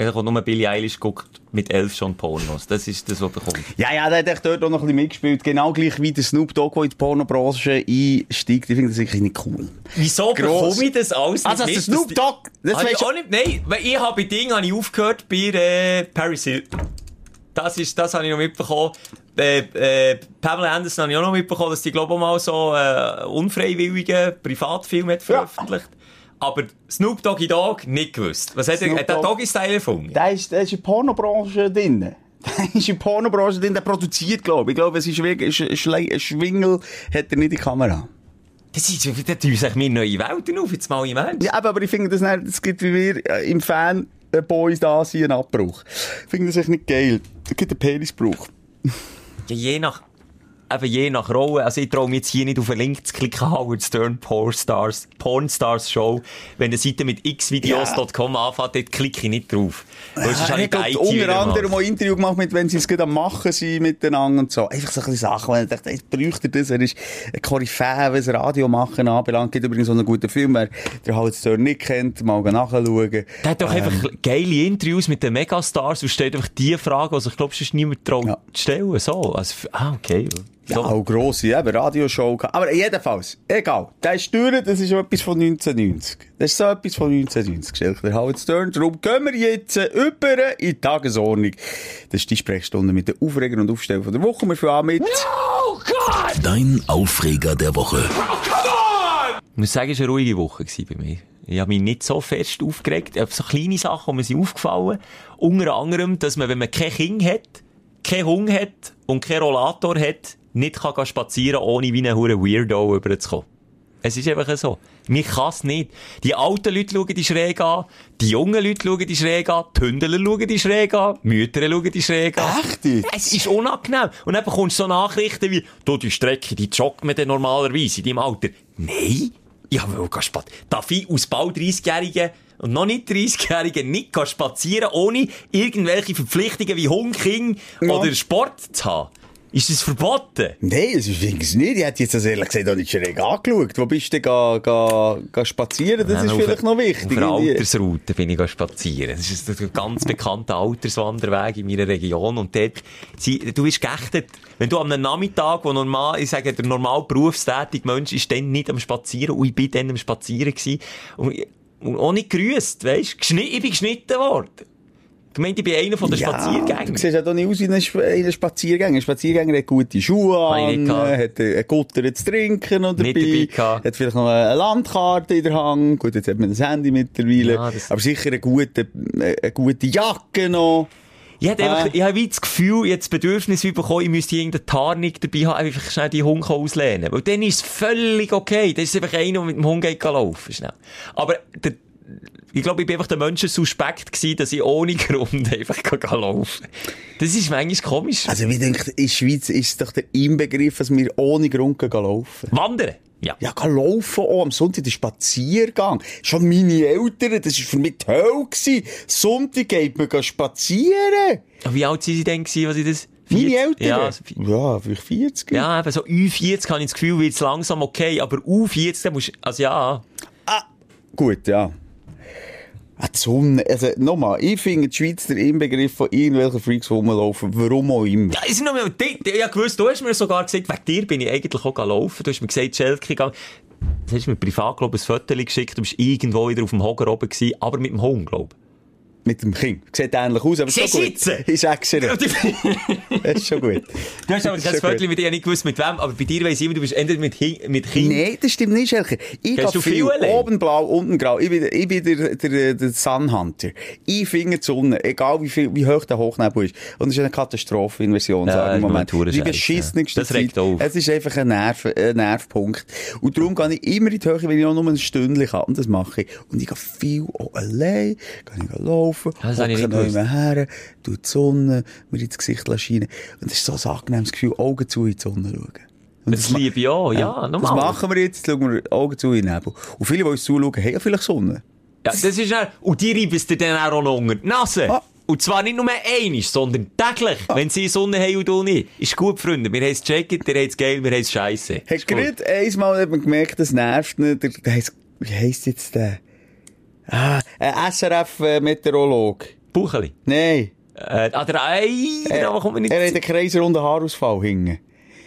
Er kommt nur Billie Eilish guckt mit elf schon Pornos. Das ist das, was bekommt. Ja, ja, der hat dort auch noch ein bisschen mitgespielt. Genau gleich wie der Snoop Dogg, der in die Pornobranche einsteigt. Ich finde das wirklich nicht cool. Wieso Gross. bekomme ich das alles also, nicht Also, der Snoop Dogg... Das, das ich auch nicht... Nein, weil ich habe bei habe ich aufgehört bei äh, Paris Hilton. Das ist, das habe ich noch mitbekommen. Äh, äh, Pamela Anderson habe ich auch noch mitbekommen, dass die, glaube ich, mal so, äh, unfreiwilligen Privatfilm hat veröffentlicht. Aber Snoop Doggy Dogg nicht gewusst. Was hat er, hat der Dogg- Doggy Style erfunden? Der ist, der ist in der Pornobranche drin. (laughs) Der ist in der Pornobranche drin, der produziert, glaube ich. Ich glaube, es ist wirklich, ein, Schwingel hat er nicht in die Kamera. Das ist, da tun sich mir neue Welten auf, jetzt mal im Ernst. Ja, aber ich finde das nicht, es gibt wie wir äh, im Fan Boys da sind einen Abbruch. Ich finde das echt nicht geil. Es gibt einen Penisbruch. Ja, je nach, eben je nach Rolle. Also ich traue mich jetzt hier nicht auf einen Link zu klicken, (laughs) Howard Stern Pornstars, Pornstars Show. Wenn eine Seite mit xvideos.com anfängt, dort klicke ich nicht drauf. Habe ich die IT unter anderem ein Interview gemacht, mit, wenn sie es gerade am Machen sind miteinander und so. Einfach so ein bisschen Sachen, wo ich dachte, jetzt bräuchte er das. Er ist ein Koryphäe, was Radio machen anbelangt. Gibt übrigens so einen guten Film, wer der Howard Stern nicht kennt, mal nachschauen. Der hat doch einfach geile Interviews mit den Megastars und stellt einfach die Frage, die sich, glaube ich, sonst niemand traut Ja. zu stellen. So. Also, ah, okay. Ja, auch grosse, eben, Radioshow. gehabt. Aber jedenfalls, egal. Der ist durch, das ist etwas von 1990. Das ist so etwas von 1990, Schelker. Der Howard Stern. Darum gehen wir jetzt äh, über in die Tagesordnung. Das ist die Sprechstunde mit den Aufreger und Aufsteller von der Woche. Wir fangen an mit... Dein Aufreger der Woche. Ich muss sagen, es war eine ruhige Woche gewesen bei mir. Ich habe mich nicht so fest aufgeregt. Aber so kleine Sachen, die mir sind aufgefallen. Unter anderem, dass man, wenn man kein Kind hat, keinen Hund hat und keinen Rollator hat, nicht kann spazieren, ohne wie ein hure Weirdo rüberzukommen. Es ist einfach so. Mir kann es nicht. Die alten Leute schauen die schräg an, die jungen Leute schauen die schräg an, die Hündler schauen die schräg an, die Mütter schauen die schräg an. Echt? Es ist unangenehm. Und dann bekommst du so Nachrichten wie, du, die Strecke, die joggt man denn normalerweise in deinem Alter. Nein. Ja, will gehen spat- Darf ich aus bald 30-Jährigen und noch nicht 30-Jährigen nicht spazieren, ohne irgendwelche Verpflichtungen wie Hund, Kind Ja. oder Sport zu haben? Ist das verboten? Nein, das ist übrigens nicht. Ich hätte jetzt das ehrlich gesagt auch nicht schräg angeschaut. Wo bist du denn ga, ga, ga spazieren? Das Nein, ist vielleicht noch wichtig. Auf der Irgendwie. Altersroute bin ich spazieren. Das ist ein ganz bekannter Alterswanderweg in meiner Region. Und dort, du bist geächtet. Wenn du am Nachmittag, wo normal, ich sage, der normal berufstätige Mensch ist dann nicht am Spazieren, und ich bin dann am Spazieren gewesen, und, und auch nicht grüßt, weisst? Geschni- Ich bin geschnitten worden. Ich meinte, ich bin einer von den Ja, Spaziergängern. du siehst ja doch nicht aus wie ein Spaziergänger. Ein Spaziergänger hat gute Schuhe Habe an, hat ein Gutter zu trinken noch dabei, hat vielleicht noch eine Landkarte in der Hand. Gut, jetzt hat man das Handy mittlerweile. Ja, das- Aber sicher eine gute, eine gute Jacke noch. Ich hatte einfach, Ah. ich habe das Gefühl, jetzt das Bedürfnis bekommen, ich müsste irgendeine Tarnung dabei haben, einfach schnell die Hunde auslehnen. Weil dann ist es völlig okay. Das ist einfach einer, der mit dem Hund geht laufen, schnell. Aber, der, ich glaube, ich bin einfach der Menschen suspekt gewesen, dass ich ohne Grund einfach gehen laufen Das ist manchmal komisch. Also, wie denkt, in der Schweiz ist es doch der Inbegriff, dass wir ohne Grund gehen laufen. Wandern? Ja. Ja, gehen laufen auch am Sonntag, der Spaziergang. Schon meine Eltern, das war für mich die Hölle. gewesen. Sonntag geht man spazieren. Aber Wie alt sind sie denn gewesen, was ich das... Meine 40? Eltern? Ja, also, ja vielleicht 40. ja, eben so U40 habe ich das Gefühl, wird es langsam okay, aber U40, da musst also ja... Ah, gut, ja. Ah, die Sonne, also nochmal, ich finde die Schweiz der Inbegriff von irgendwelchen Freaks rumlaufen, warum auch immer. Ja, ist noch mal, ja gewusst, du hast mir sogar gesagt, wegen dir bin ich eigentlich auch gelaufen. Du hast mir gesagt, Schelke gegangen. Du hast mir privat, glaube ich, ein Foto geschickt, du bist irgendwo wieder auf dem Hocker oben gewesen, aber mit dem Hund, glaube Mit dem Kind. Sieht ähnlich aus, aber Sie schon gut. sitzen! Ich sag's dir. Das ist schon gut. Du hast aber Das Foto mit dir nicht gewusst, mit wem, aber bei dir weiss ich immer, du bist entweder mit, Hi- mit Kind. Nein, das stimmt nicht, Schelke. Ich Gehst gehe viel, viel oben blau, unten grau. Ich bin, ich bin der, der, der Sunhunter. Ich finde die Sonne, egal wie, viel, wie hoch der Hochnebel ist. Und es ist eine Katastrophe in Version, Ja, sage ich im das Moment. Die Scheiße, beschissenste ja. Das regt Zeit. auf. Es ist einfach ein, Nerv, ein Nervpunkt. Und darum gehe ich immer in die Höhe, wenn ich auch nur ein Stündchen kann. Und das mache ich. Und ich gehe viel allein, gehe ich laufen, Das gewusst. immer her, tue die Sonne mir ins Gesicht scheinen. Und es ist so ein angenehmes Gefühl, Augen zu in die Sonne schauen. Und Das liebe ich auch, ja, das normal. machen wir jetzt, schauen wir Augen zu in den Nebel. Und viele, die uns zuschauen, haben ja vielleicht Sonne. Ja, das ist dann, und die reiben es dir dann auch noch unter die Nase. Ah. Und zwar nicht nur einmal, sondern täglich, wenn sie Sonne haben und du nicht. Ist gut, Freunde. Wir haben es gecheckt, ihr habt es geil, wir haben es scheisse. Du gerade einmal eben gemerkt, das nervt nicht, der, der heisst, wie heisst jetzt der? Ah, ein SRF-Meteorolog. Bucheli. Nein. Äh, ah, der Ei, der Name kommt mir nicht. Er hat einen kreisrunden Haarausfall hinten.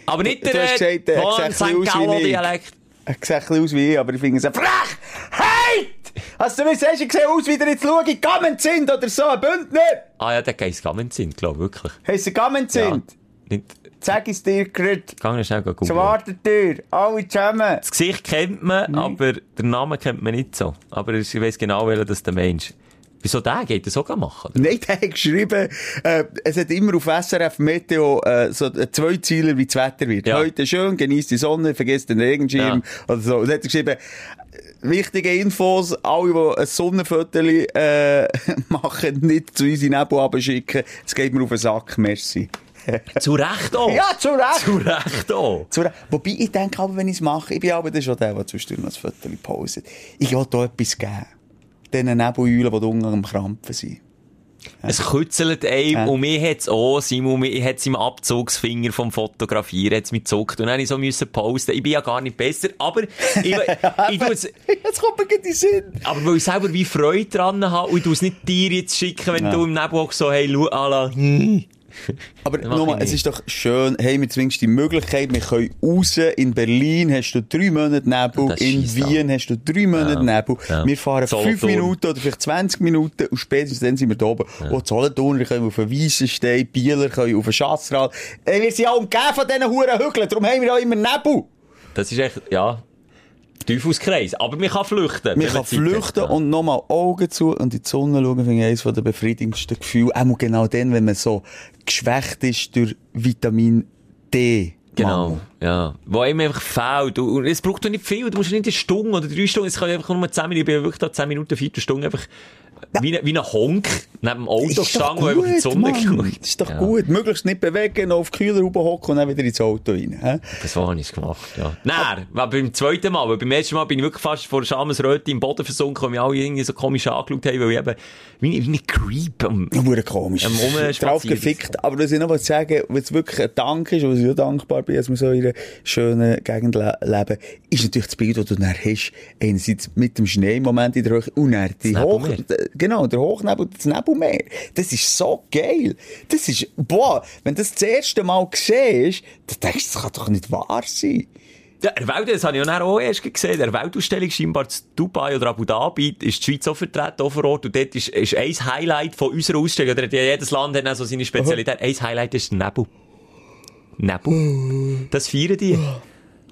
Aber nicht Du der, hast gesagt, er sieht ein bisschen aus wie ich. Er sieht ein bisschen aus wie ich, aber ich finde es ein Frechheit! Hast du mir gesagt, ich sehe aus, wie der jetzt schaue, Gammend sind oder so, ein Bündner? Ah ja, der geht's Gammend sind, glaube ich, wirklich. Heißt er Gammend sind? Ja. Nicht, Sag es dir gerade. gang schnell googeln. Zur Wartetür, alle zusammen. Das Gesicht kennt man, aber den Namen kennt man nicht so. Aber ich weiss genau, welcher das der Mensch Wieso der geht das auch machen? Oder? Nein, der hat geschrieben, äh, es hat immer auf SRF Meteo äh, so äh, zwei Ziele, wie das Wetter wird. Ja. Heute schön, genießt die Sonne, vergesst den Regenschirm oder so. Und hat er geschrieben, äh, wichtige Infos, alle, die ein Sonnenfoto äh, (laughs) machen, nicht zu uns in Nebel abschicken. Es geht mir auf den Sack, merci. (laughs) Zu Recht auch. Ja, zu Recht. Zu Recht auch. Zu Recht. Wobei, ich denke aber, wenn ich es mache, ich bin aber schon der, der zwischendurch noch ein Foto postet. Ich will da etwas geben. Diesen Nebeläulen, die unten am Krampfen sind. Es kützelt einem, Ja. und mir hat's auch, Simon, mir hat's im Abzugsfinger vom Fotografieren, hat's mich gezuckt, und dann ich so müssen posten. Ich bin ja gar nicht besser, aber ich, (laughs) ich Jetzt kommt mir in den Sinn. aber weil ich selber wie Freude dran habe, und ich tu es nicht dir jetzt schicken, wenn du im Nebel auch so, hey, schau, ala, hm. (laughs) Aber nochmal, es ist doch schön, haben wir zumindest die Möglichkeit, wir können raus, in Berlin hast du drei Monate Nebel, in Wien hast du drei Monate Nebel. Ja. Wir fahren fünf Solothurn. Minuten oder vielleicht 20 Minuten und spätestens dann sind wir da oben. Ja. Und Solothurner können auf einen Weissenstein, Bieler können auf einen Schatzrad. Äh, wir sind ja umgeben von diesen Huren Hügeln, darum haben wir auch immer Nebel. Das ist echt, ja, Teufelskreis. Aber man kann flüchten. Man kann flüchten ja. und nochmal Augen zu und in die Sonne schauen, finde ich eines der befriedigendsten Gefühle. Auch genau dann, wenn man so geschwächt ist durch Vitamin D. Genau, Mangel. ja. Wo einem einfach fehlt. Und und es braucht doch nicht viel. Du musst nicht eine Stunde oder drei Stunden. Es kann einfach nur 10 Minuten. Ich bin wirklich da 10 Minuten, 4 Stunden einfach wie, ein- wie ein Honk neben dem Auto gestanden und einfach in die Sonne geschaut. Das ist doch Ja. gut. Möglichst nicht bewegen, noch auf die Kühlerhaube hocken und dann wieder ins Auto rein. hä? Das war ich gemacht, ja. Nein, aber beim zweiten Mal, weil beim ersten Mal bin ich wirklich fast vor Schamesröte im Boden versunken, weil mich alle irgendwie so komisch angeschaut haben, weil ich eben wie, wie ein Creep am, Nur komisch. Am. Drauf gefickt. Aber was ich noch was sagen, was wirklich ein Dank ist, was ich auch dankbar bin, dass wir so in einer schönen Gegend le leben, ist natürlich das Bild, das du dann hast. Einerseits mit dem Schnee im Moment in der Höhe und dann die Hoch. Genau, der Hochnebel, das Nebelmeer. Das ist so geil. Das ist, boah, wenn du das das erste Mal siehst, dann denkst du, das kann doch nicht wahr sein. Ja, der Welt, das habe ich ja auch erst gesehen. Der Weltausstellung scheinbar zu Dubai oder Abu Dhabi ist die Schweiz auch vertreten, auch vor Ort. Und dort ist, ist ein Highlight von unserer Ausstellung, oder jedes Land hat so seine Spezialität. Ein Highlight ist der Nebel. Nebel. Das feiern die.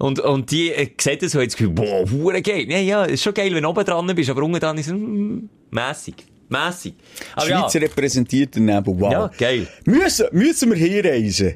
Und, und die äh, sehen das so jetzt, boah, hure geil. Ja, ja, ist schon geil, wenn du oben dran bist, aber unten dran ist es, mm, mässig. Mässig. Aber ja, Schweizer repräsentiert den Nebel, wow. Ja, geil. Müssen, müssen wir hier reisen?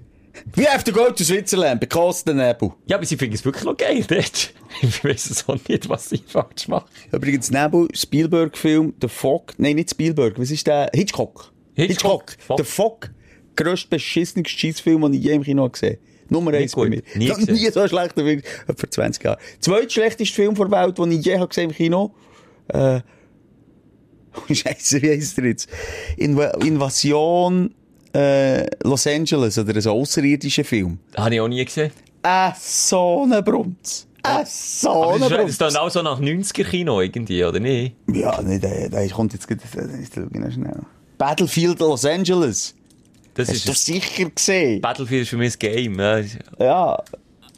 We have to go to Switzerland, because the Nebel. ja, aber sie finden es wirklich noch geil dort. Ich weiss es auch nicht, was sie falsch machen. Übrigens, Nebel, Spielberg-Film, The Fog, nein, nicht Spielberg, was ist der? Hitchcock. Hitchcock. Fog. The Fog. Grösste beschissenste Scheißfilm, den ich je im Kino gesehen habe. Nummer eins bei gut. mir. Nie nie so schlecht Film vor 20 Jahren. Zweitschlechteste Film der Welt, den ich je habe gesehen im Kino. Äh, Scheiße, wie heisst der jetzt? Inv Invasion äh, Los Angeles oder so ein außerirdischer Film. Habe ich auch nie gesehen. Äh, so eine Brunz. Äh, so eine das ist, das Brunz. ist dann auch so nach 90er-Kino irgendwie, oder nicht? Ja, nee, der, der kommt jetzt jetzt ich noch schnell. Battlefield Los Angeles. Das Hast du ist, sicher gesehen? Battlefield ist für mich ein Game. Ja. Ja.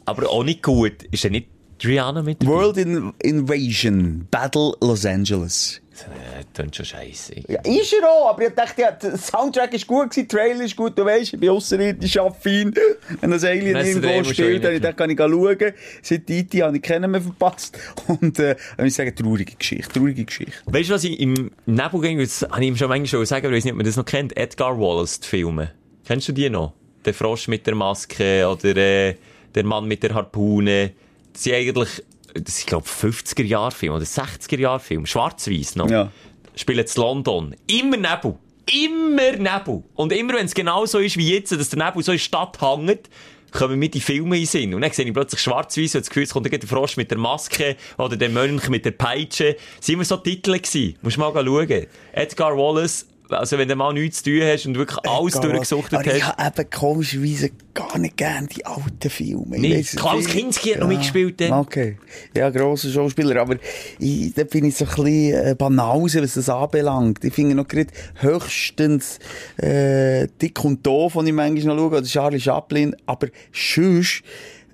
Aber auch nicht gut. Ist ja nicht Rihanna mit dabei? World In Invasion. Battle Los Angeles. Äh, Das klingt schon scheiße. Ja, ist er auch, aber ich dachte, ja, der Soundtrack ist gut der Trailer ist gut, du weißt, ich bin außerirdisch affin. Wenn das Alien irgendwo spielt, dann dachte, kann ich schauen. Seit IT habe ich keinen mehr verpasst. Und, äh, ich muss sagen, traurige Geschichte, traurige Geschichte. Weißt du, was ich im Nebel ging? Das habe ich ihm schon manchmal schon sagen, aber ich weiß nicht, ob man das noch kennt. Edgar Wallace, die Filme. Kennst du die noch? Der Frosch mit der Maske oder äh, der Mann mit der Harpune. Das sind eigentlich, das sind, glaube 50er-Jahr-Filme oder 60er-Jahr-Filme. Schwarz-Weiß noch. Ja. Spielen zu London. Immer Nebel. Immer Nebel. Und immer wenn es genau so ist wie jetzt, dass der Nebel so in der Stadt hängt, kommen mir die Filme in Sinn. Und dann sehe ich plötzlich schwarz-weiß und das Gefühl, es kommt irgendein Frosch mit der Maske oder der Mönch mit der Peitsche. Das waren immer so Titel gewesen. Musst mal schauen. Edgar Wallace, also wenn du mal nichts zu tun hast und wirklich alles Egal. durchgesuchtet Aber ich hast. habe eben komischerweise gar nicht gern die alten Filme. Nee, Klaus. Kinski hat noch mitgespielt dann. Okay. Ja, grosser Schauspieler. Aber ich, da bin ich so ein bisschen äh, Banause, was das anbelangt. Ich finde noch gerade höchstens äh, dick und doof, wenn ich manchmal noch schaue, oder Charlie Chaplin. Aber sonst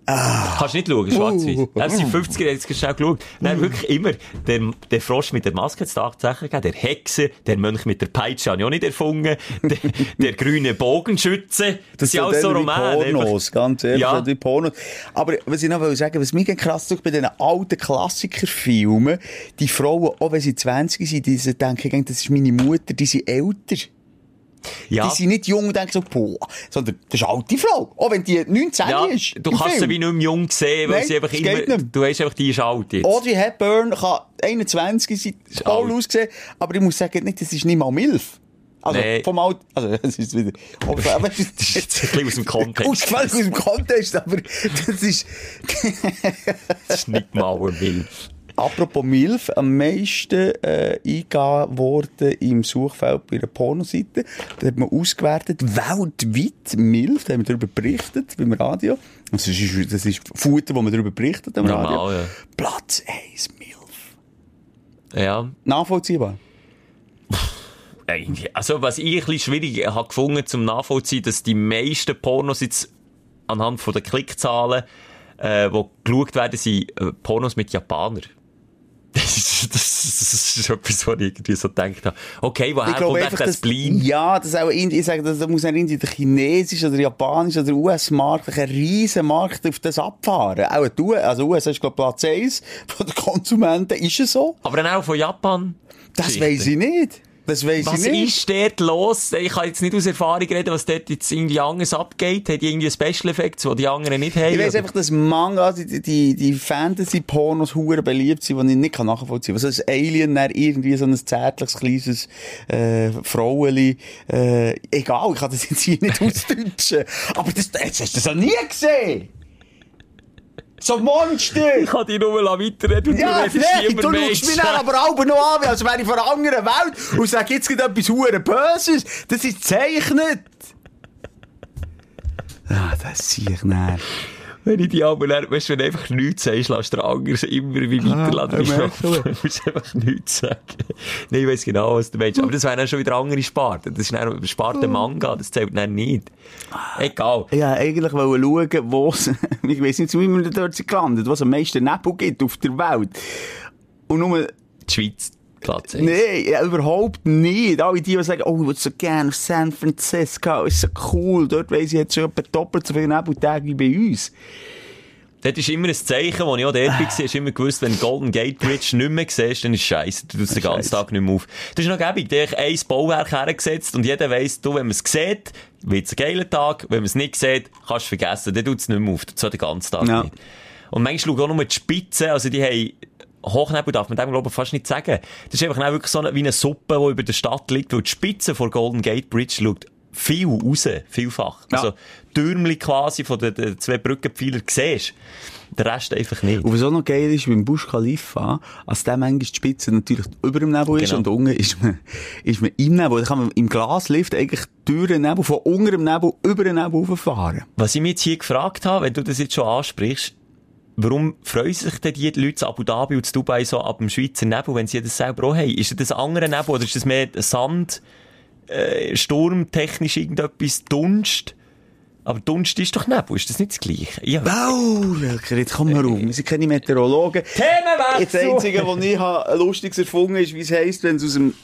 Kannst du nicht schauen, schwarz-weiß. Uh. Selbst die 50er hat es schnell geschaut. Nein, wirklich immer. Der, der Frosch mit der Maske hat es tatsächlich gegeben. Der Hexer, der Mönch mit der Peitsche habe ich auch nicht erfunden. (laughs) Der, der grüne Bogenschütze. Das, sind alles so dann Romane. Pornos, ganz ehrlich, Ja. wie Pornos. Aber was ich noch will sagen, was mich krass tut bei diesen alten Klassikerfilmen, die Frauen, auch wenn sie 20 sind, die denken, das ist meine Mutter, die sind älter. Ja. Die sind nicht jung und denken so, boah, sondern das ist eine alte Frau. Auch wenn die 19 Ja, ist. du kannst sie Film. wie nicht mehr jung sehen, weil Nein, sie einfach immer, du hast einfach die ist alt jetzt. Audrey Hepburn kann 21 sein, toll alt. aussehen, aber ich muss sagen, nicht, das ist nicht mal Milf. Also, Nee. vom Alt, also, (laughs) es ist wieder, (laughs) aber, Das ist jetzt ein bisschen aus dem Kontext. Ausgefallen aus dem Kontext, aber (laughs) das ist, Das ist nicht mal ein Bild. Apropos Milf, am meisten, äh, eingegeben worden im Suchfeld bei einer Pornoseite. Da hat man ausgewertet, weltweit Milf, da haben wir darüber berichtet, beim Radio. Also, das ist, das ist Futter, wo man darüber berichtet, am Normal, Radio. ja. Platz 1 Milf. Ja. Nachvollziehbar. Also, was ich ein bisschen schwierig habe gefunden zum Nachvollziehen, dass die meisten Pornos jetzt anhand von den Klickzahlen, äh, wo geschaut werden, sind äh, Pornos mit Japanern. Das ist, das, das ist etwas, was ich irgendwie so gedacht habe. Okay, woher Ich kommt einfach, das Spleen? ja, das auch in, ich sage, das muss auch in der chinesisch oder japanisch oder US-Markt, ein riesen Markt auf das abfahren. Auch du, also US ist, glaube Platz 1 von den Konsumenten. Ist es so? Aber dann auch von Japan? Das weiss ich nicht. Das weiss Was ich nicht. ist dort los? Ich kann jetzt nicht aus Erfahrung reden, was dort jetzt irgendwie anders abgeht. Hat die irgendwie Special Effects, die die anderen nicht haben? Ich weiss Oder- einfach, dass Manga, die, die, die Fantasy-Pornos hure beliebt sind, die ich nicht kann nachvollziehen kann. Was ist Alien, dann irgendwie so ein zärtliches, kleines, äh, Frauenli, äh, egal, ich kann das jetzt hier nicht (laughs) ausdeutschen. Aber das, jetzt hast du das noch nie gesehen! So Monster! Ich kann dich nur weiterreden Ja, du redest nee, du schaust mich dann aber auch noch an, als wäre ich von einer anderen Welt und sag jetzt gerade etwas hure Böses. Das ist gezeichnet. Ah, das sehe ich nicht. Wenn ich die aber dann, weißt du, wenn du einfach nichts sagst, lässt der andere immer wie weiterladen. ja, Du musst einfach nichts sagen. Nein, ich weiss genau, was du meinst. Aber das wäre dann schon wieder andere Sparte. Das ist dann Sparte Manga, das zählt dann nicht. Egal. Ja, eigentlich wollte schauen, wo es, (laughs) ich weiss nicht, wie wir dort sind gelandet, was am meisten Nebel gibt auf der Welt. Und nur, Die Schweiz, Platz 1. nee, ja, überhaupt nicht. Alle die, die sagen, oh, ich würde so gerne auf San Francisco, ist so cool, dort weiss ich jetzt schon etwa doppelt so viele Nebeltage wie bei uns. Dort ist immer ein Zeichen, wo ich auch dort war, (laughs) ist immer gewusst, wenn du Golden Gate Bridge nicht mehr siehst, dann ist scheiße. Du tust den ganzen. Tag nicht mehr auf. Das ist noch gäbig. Da ich ein Bauwerk hergesetzt und jeder weiss, du, wenn man es sieht, wird es ein geiler Tag. Wenn man es nicht sieht, kannst du es vergessen. Dann tut es nicht mehr auf. Das den ganzen Tag Ja. nicht. Und manchmal schauen auch nur die Spitzen, also die haben, Hochnebel darf man dem, glaube ich, fast nicht sagen. Das ist einfach auch wirklich so eine, wie eine Suppe, die über der Stadt liegt, weil die Spitze von Golden Gate Bridge schaut viel raus, vielfach. Ja. Also, Türmli quasi von den, den zwei Brückenpfeilern siehst. Der Rest einfach nicht. Und was auch noch geil ist, beim Busch Khalifa, als der manchmal die Spitze natürlich über dem Nebel ist Genau. und unten ist man, ist man im Nebel. Da kann man im Glaslift eigentlich durch den Nebel, von unter dem Nebel über den Nebel rauffahren. Was ich mich jetzt hier gefragt habe, wenn du das jetzt schon ansprichst, warum freuen sich denn die Leute in Abu Dhabi und in Dubai so ab dem Schweizer Nebel, wenn sie das selber auch haben? Ist das ein anderer Nebel oder ist das mehr Sand, äh, sturmtechnisch irgendetwas, Dunst? Aber Dunst ist doch Nebel, ist das nicht das Gleiche? Ja. Wow, Welker, jetzt kommen wir rum. Wir sind keine Meteorologen. Themenwechsel! Jetzt das Einzige, was ich habe, lustiges erfunden ist, wie es heisst, wenn es aus dem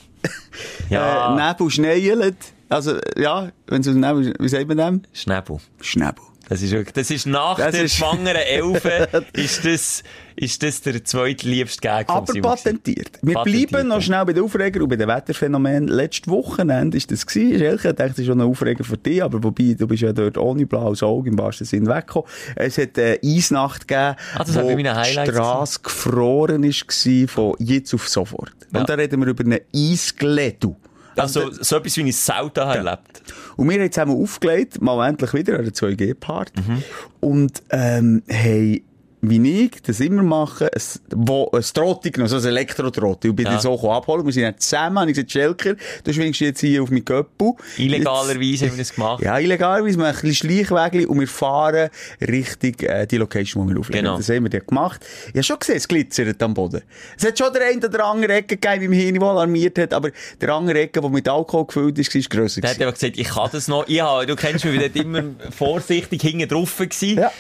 Ja, äh, Nebel schneielt. Also, ja, wenn es aus dem Nebel, wie sagt man dem? Schnäbel. Schnäbel. Das ist wirklich, das ist nach Das der ist- schwangeren Elfe, (laughs) ist das, ist das der zweitliebste Gag vom Aber gewesen. patentiert. Wir Patentiert, bleiben noch ja. schnell bei den Aufregern und bei den Wetterphänomenen. Letztes Wochenende ist das gewesen. Elke, ich dachte, das ist schon ein Aufreger für dich, aber wobei, du bist ja dort ohne blaues Auge im wahrsten Sinn weggekommen. Es hat eine Eisnacht gegeben, Ah, war wo die Strasse gefroren ist von jetzt auf sofort. Ja. Und da reden wir über einen Eisglättu. Also, so etwas, wie ich selten habe erlebt. Und wir haben zusammen aufgelegt, mal endlich wieder an der 2G-Part. Mhm. Und, ähm, haben, wie ich das immer mache, ein, wo, ein Trotti genommen, so ein Elektrotrotti. Und bin Ja. dann so abholen. Wir sind dann zusammen, habe ich gesagt, Schelker, du schwingst jetzt hier auf mein Köppel. Illegalerweise haben wir das gemacht. Ja, illegalerweise, wir machen ein bisschen Schleichwege und wir fahren Richtung äh, die Location, die wir auflegen. Genau. Das haben wir dann gemacht. Ich habe schon gesehen, es glitzert am Boden. Es hat schon der eine oder andere Ecke gegeben, wie mich Hirn alarmiert hat, aber der andere Ecke, die mit Alkohol gefüllt ist, war grösser. Der hat einfach gesagt, ich kann das noch. Ich habe, du kennst mich, wie dort immer vorsichtig hinten drauf gewesen. Ja.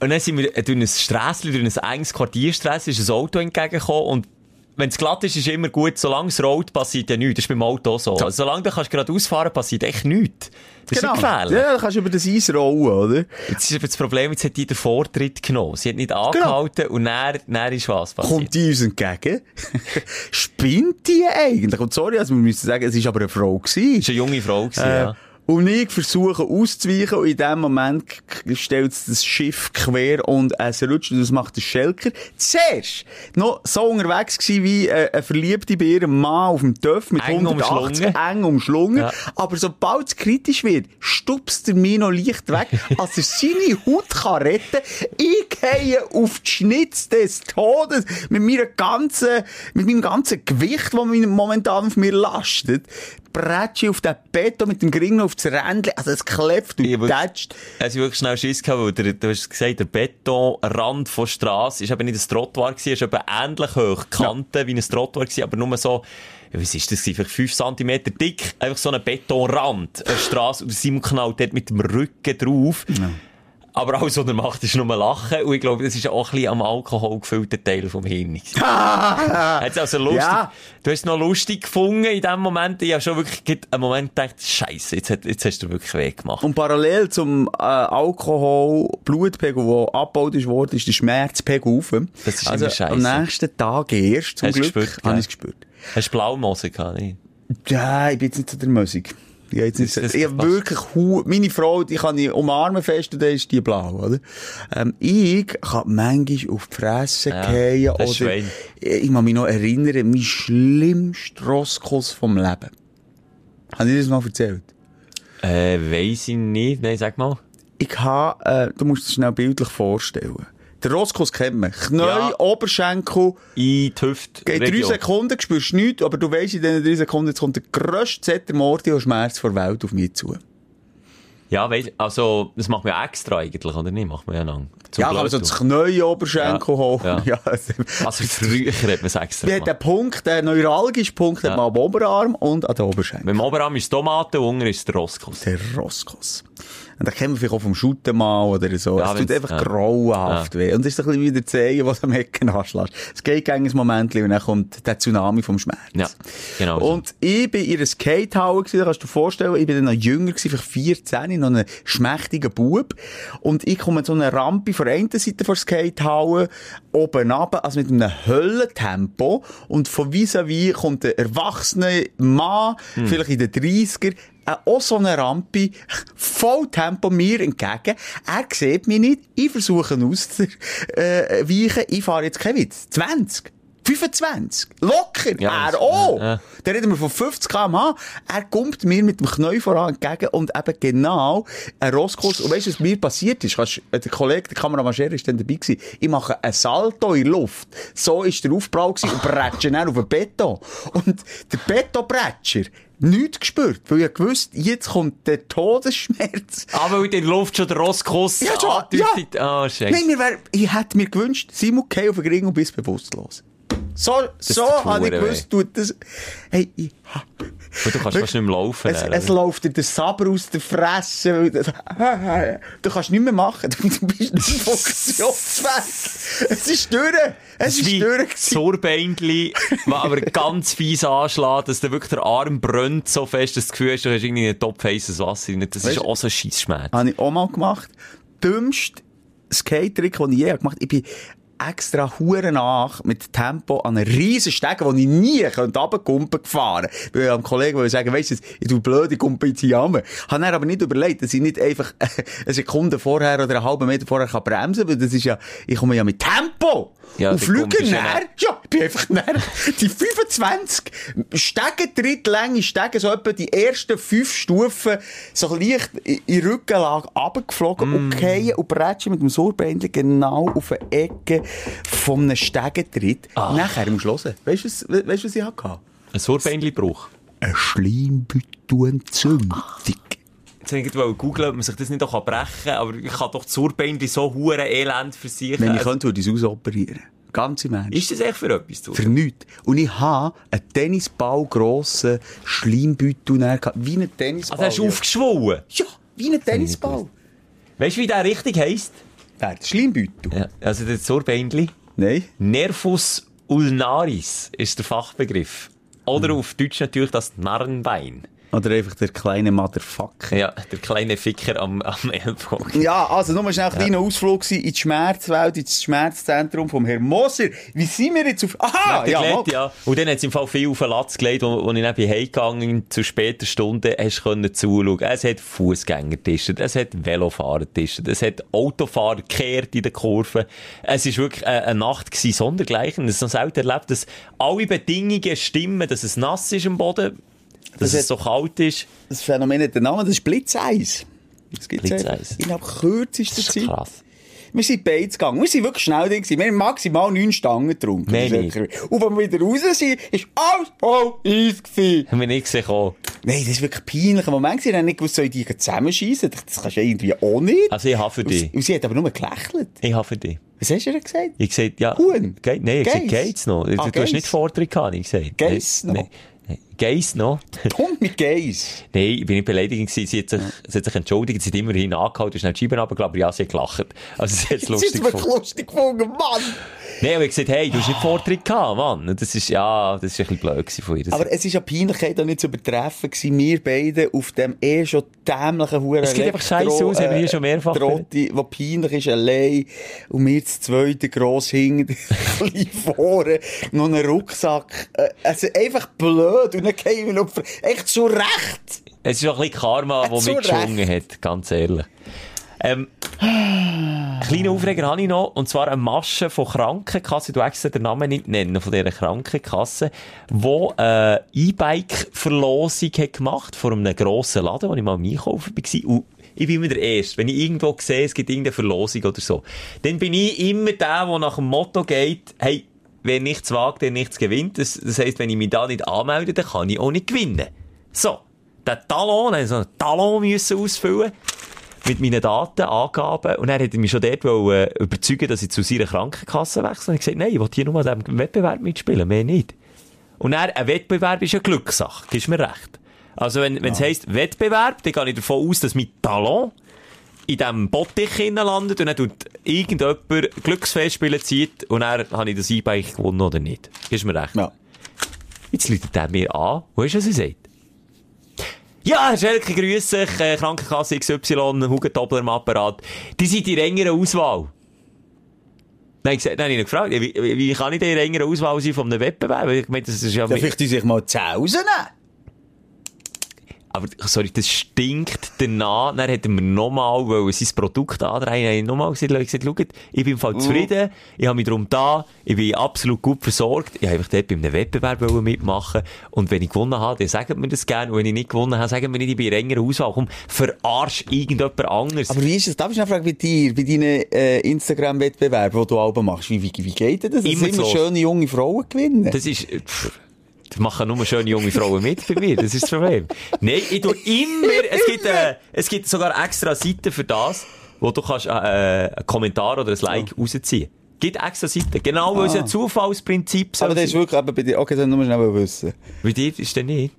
Und dann sind wir äh, durch ein Strässchen, durch ein enges Quartiersträsschen, ist ein Auto entgegengekommen und wenn es glatt ist, ist immer gut. Solange es rollt, passiert ja nichts. Das ist beim Auto so. Also, solange du kannst gerade ausfahren passiert echt nichts. Das ist nicht gefährlich. Genau. Ja, dann kannst du über das Eis rollen, oder? Jetzt ist aber das Problem, jetzt hat die den Vortritt genommen. Sie hat nicht angehalten und dann, dann ist was passiert. Kommt die uns entgegen? (laughs) Spinnt die eigentlich? Und sorry, also wir müssen sagen, es war aber eine Frau. Gewesen. Das war eine junge Frau, gewesen, Äh, ja. Und ich versuche auszuweichen und in dem Moment stellt das Schiff quer und es rutscht und das macht der Schelker. Zuerst noch so unterwegs gewesen wie äh, ein verliebte bei ihrem Mann auf dem Töff mit Eng 180 umschlungen. eng umschlungen. Ja. Aber sobald es kritisch wird, stupst er mich noch leicht weg, (laughs) als er seine Haut kann retten Ich gehe auf die Schnitz des Todes mit meiner ganzen, mit meinem ganzen Gewicht, das mir momentan auf mir lastet. Bretsche auf den Beton mit dem Gring auf das Rändchen. Also es klepft und tätscht. Es wirklich schnell Schiss gehabt, weil der, du hast gesagt, der Betonrand von Strasse ist eben nicht ein Trottoir gewesen, ist eben ähnlich hoch, Kante wie ein Trottoir gewesen, aber nur so, ja, was ist das gewesen, vielleicht 5 cm dick, einfach so ein Betonrand, eine Strasse, und Simon knallt dort mit dem Rücken drauf. Aber alles, was er macht, ist nur lachen. Und ich glaube, das ist auch ein bisschen am Alkohol gefüllter Teil vom Hirn. (laughs) Hat's also lustig. Ja. Du hast es noch lustig gefunden in dem Moment. Ich habe schon wirklich einen Moment gedacht, Scheiße, jetzt, hat- jetzt hast du wirklich weh gemacht. Und parallel zum äh, Alkohol, Blutpegel, der abgebaut ist worden, ist der Schmerzpegel auf. Das ist also immer scheisse. am nächsten Tag erst, zum Hast Glück, habe ich es gespürt. Hast du Blaumose gehabt, nicht? Ja, ich bin jetzt nicht zu der Musik. Ich, hab jetzt Das- ich wirklich, meine Frau, die kann ich umarmen fest und dann ist die blau, oder? Ähm, ich kann manchmal auf die Fresse Ja, oder, Schwein. ich kann mich noch erinnern, mein schlimmster Rosskuss vom Leben. Habe ich das mal erzählt? Äh, weiss ich nicht. Nein, sag mal. Ich habe, äh, du musst es schnell bildlich vorstellen. Der Rosskuss kennt man. Knie, Ja. Oberschenkel, In die Hüfte. geht drei Sekunden, spürst nichts, aber du weisst in diesen drei Sekunden, jetzt kommt der grösste Zettermordio-Schmerz der Welt auf mich zu. Ja, weißt also, das macht man ja extra eigentlich, oder nicht? Macht man ja lang. Ja, aber Blöd so tun. das Knie, Oberschenkel Ja. hoch. Ja. (laughs) Ja. Also, früher hat man es extra gemacht. der Punkt, der neuralgische Punkt, hat Ja. man am Oberarm und an den Oberschenkel. Dem Oberarm ist Tomaten, unten ist der Rostkuss. Der Roskos. Und den kennen wir vielleicht auch vom Shooten mal oder so. Ja, es tut einfach ja. grauenhaft weh. Und es ist ein bisschen wie der Zehen, was am Hecken anschlägt. Es geht gegen ein Moment und dann kommt der Tsunami vom Schmerz. Ja, genau. so. Und ich bin in einer Skatehalle gewesen, da kannst du dir vorstellen, ich bin dann noch jünger gewesen, vielleicht 14, noch ein schmächtiger Bub. Und ich komme so eine Rampe von der einen Seite von der Skatehalle oben runter, also mit einem Höllentempo. Und von vis-à-vis kommt ein erwachsener Mann, Hm. vielleicht in den 30er, äh, auch so eine Rampe, voll Tempo mir entgegen. Er sieht mich nicht. Ich versuche auszuweichen. Weichen. ich fahre jetzt kein Witz. 20. 25. Locker. Ja, er auch. ja. Da reden wir von 50 km/h. Er kommt mir mit dem Knie voran entgegen und eben genau ein Rosskurs. Und weißt du, was mir passiert ist? Der Kollege, der Kameramann Scher, ist dann dabei gewesen. Ich mache einen Salto in die Luft. So ist der Aufprall gewesen und bretsche dann auf den Beton. Und der Betonbretscher, nichts gespürt, weil ich gewusst, jetzt kommt der Todesschmerz. Aber weil in der Luft schon der Rostkuss Ja, schon, andeutet. Ah, scheiße. Nein, mir wär, ich hätte mir gewünscht, Simon, geh auf den Ring und bist bewusstlos. So, so tut habe ich gewusst, tut das, hey, ich, Und du kannst fast nicht mehr laufen. es, es läuft dir der Saber aus der Fresse. weil das- (laughs) Du kannst nichts mehr machen. Du, (laughs) du bist nicht (laughs) funktionsfähig. Es ist durch. Es ist wie das aber ganz fies anschlägt, dass dir wirklich der Arm brennt so fest, dass du das Gefühl hast, du hast irgendwie einen Topf heißes Wasser. Das ist Weißt du- auch so ein Scheissschmerz. Habe ich auch mal gemacht. Dümmst Skate-Trick, den ich je gemacht habe. Ich bin extra hure nach mit Tempo an einen riesen Stegen, den ich nie runterkumpen gefahren. Weil ich am Kollegen wollte sagen, weisst du, ich tu blöd, ich kumpe jetzt hier runter. Habe dann aber nicht überlegt, dass ich nicht einfach (laughs) eine Sekunde vorher oder einen halben Meter vorher kann bremsen, weil das ist ja, ich komme ja mit Tempo. Ja, fliege kumpelst ja näher. Ja, ich bin einfach näher. Die 25 Stegen, drittlänge Stegen, so etwa die ersten fünf Stufen, so leicht in Rückenlage runtergeflogen Mm. und fallen und bretschen mit dem Sauerbeindchen genau auf eine Ecke von einem Stegentritt. Ah. Nachher du hören. Weißt du, was, weißt, was ich hatte? Ein Sauerbeindli-Bruch. Eine Schleimbeutelentzündung. Jetzt wollte ich googeln, ob man sich das nicht auch brechen kann, aber ich kann doch Sauerbeindli so hure elend für sich. Wenn ich Also, könnte, würde ich es ausoperieren. Ganz im Ernst. ist das echt für etwas zu Für nichts. Und ich habe einen Tennisball grossen Schleimbeutel gehabt. Wie ein Tennisball. Also hast du ja. aufgeschwollen? Ja, wie ein Tennisball. Weißt du, wie der richtig heisst? Der Schleimbeutel? Ja, also der Zorbeinli. Nein. Nervus ulnaris ist der Fachbegriff. Oder Hm. auf Deutsch natürlich das Narrenbein. Oder einfach der kleine Motherfucker. Ja, der kleine Ficker am, am Ellbogen. Ja, also nur schnell ein kleiner Ausflug gewesen in die Schmerzwelt, ins Schmerzzentrum vom Herrn Moser. Wie sind wir jetzt auf... Aha, ja, gelegt, ja. Und dann hat es im Fall viel auf den Latz gelegt, wo, wo ich dann bin heimgegangen zu später Stunde hast können zuschauen. Es hat Fußgänger tischt, es hat Velofahrer tischt, es hat Autofahrer gekehrt in den Kurven. Es ist wirklich eine, eine Nacht gewesen, sondergleichen. Es ist noch selten erlebt, dass alle Bedingungen stimmen, dass es nass ist am Boden, dass Das es so kalt ist. Das Phänomen hat den Namen, das ist Blitzeis. Das gibt's Blitzeis. Innerhalb kürzester Das ist Zeit. krass. Wir sind beide gegangen. Wir sind wirklich schnell drin. Wir haben maximal neun Stangen getrunken. Wirklich- Und wenn wir wieder raus sind, ist alles voll Eis gewesen. Haben wir nicht gesehen. Nein, das ist wirklich ein peinlicher Moment. Ich habe nicht gewusst, soll ich die zusammenschießen? Das kannst du irgendwie auch nicht. Also ich habe für dich. Und sie hat aber nur gelächelt. Ich habe für dich. Was hast du denn gesagt? Ich gesagt, ja. Huhn? Nein, ich gesagt, geht's noch. Du, Ah, du hast nicht. Vortritt gehabt, ich gesagt. Nein, noch? Nein, Geiss noch? Hund mit Geis. (laughs) Nein, ich bin nicht beleidigt gewesen. Sie hat sich, sie hat sich entschuldigt, sie hat immerhin angehalten, ist nicht die Scheiben runtergelassen, aber ja, sie hat gelacht. Also sie hat es (laughs) lustig ist mir gefunden. lustig gefunden, Mann. Nein, aber ich gesagt, hey, du hast nicht Vortritt gehabt, Mann. Und Das ist, ja, das ist ein bisschen blöd von ihr. Aber es ist ja Peinlichkeit auch nicht zu übertreffen gewesen. Wir beide auf dem eh schon dämlichen Huren Es sieht einfach scheisse aus, haben wir hier schon mehrfach Trotti, wo peinlich ist, allein. Und wir das zweite gross hinten, klein vorne, noch einen Rucksack. Also einfach blöd. Und dann gehen wir noch, echt zu Recht. Es ist auch ein bisschen Karma, das so mitgeschwungen hat, ganz ehrlich. Ähm, kleinen Aufreger habe ich noch, und zwar eine Masche von Krankenkasse, du extra den Namen nicht nennen, von dieser Krankenkasse, wo äh, E-Bike-Verlosung hat gemacht vor einem grossen Laden, wo ich mal Einkaufen war. Ich bin immer der Erste. Wenn ich irgendwo sehe, es gibt irgendeine Verlosung oder so, dann bin ich immer der, der nach dem Motto geht, hey, wer nichts wagt, der nichts gewinnt. Das, das heisst, wenn ich mich da nicht anmelde, dann kann ich auch nicht gewinnen. So. Den Talon, dann so einen Talon müssen ausfüllen. Mit meinen Daten, Angaben. Und er hat mich schon dort wollen, äh, überzeugen, dass ich zu seiner Krankenkasse wechsle. Und ich gesagt, nein, ich will hier nur an diesem Wettbewerb mitspielen, mehr nicht. Und dann, ein Wettbewerb ist eine Glückssache. Gibst mir recht. Also, wenn, wenn es heisst Wettbewerb, dann gehe ich davon aus, dass mein Talon in diesem Bottich landet und dann tut irgendjemand Glücksfestspiele zieht und dann habe ich das E-Bike gewonnen oder nicht. Gibst mir recht. Ja. Jetzt läutet er mir an. Wo ist es, er sagt? Ja, Herr Schelke, grüße dich, äh, Krankenkasse XY, Hugentobler im Apparat. Die sind in engeren Auswahl. Habe ich dann habe ihn gefragt, wie, wie, kann ich denn in engeren Auswahl sein von einem Wettbewerb? Ich meine, das ist ja... Dann vielleicht die sich mal zu Hause nehmen. Aber, sorry, das stinkt danach. Dann hätten wir nochmal, sein Produkt andrehen, habe ich nochmal gesagt, Leute, gesagt, schaut, ich bin im Fall zufrieden, ich habe mich darum da, ich bin absolut gut versorgt, ich habe einfach dort bei einem Wettbewerb mitmachen und wenn ich gewonnen habe, dann sagt mir das gerne und wenn ich nicht gewonnen habe, sagen wir nicht, ich bin in enger Auswahl, komm, verarsch irgendjemand anderes. Aber wie ist es? Darf ich noch fragen, bei dir, bei deinen äh, Instagram-Wettbewerben, die du Alben machst, wie, wie, wie geht das? Immer immer so. schöne junge Frauen gewinnen? Das ist, pff, das machen nur schöne junge Frauen mit bei mir. Das ist das Problem. Nein, ich tue immer, es gibt, äh, es gibt sogar extra Seiten für das, wo du kannst, äh, äh, einen Kommentar oder ein Like rausziehen. Gibt extra Seiten. Genau, weil es ein Zufallsprinzip Aber das ist wirklich eben bei dir, okay, das nur schnell wissen. Bei dir ist der nicht.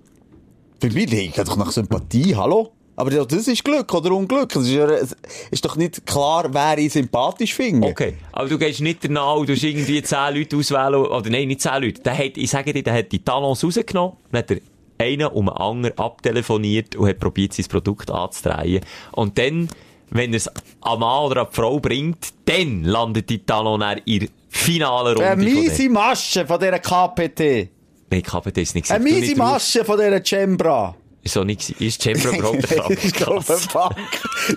Bei mir liegt doch nach Sympathie, hallo? Aber das ist Glück oder Unglück. Das ist, es ist doch nicht klar, wer ich sympathisch finde. Okay. Aber du gehst nicht danach, du hast irgendwie 10 Leute auswählen, oder nein, nicht 10 Leute. Der hat, ich sage dir, der hat die Talons rausgenommen, dann hat er einen um einen anderen abtelefoniert und hat probiert, sein Produkt anzudrehen. Und dann, wenn er es am Mann oder an die Frau bringt, dann landet die Talon in der finalen Runde. Eine miese Masche von dieser KPT. Nein, KPT ist nicht Eine miese nicht. Masche von dieser Cembra. Ist so nicht. Ist Chamber überhaupt eine (laughs) Krankenkasse?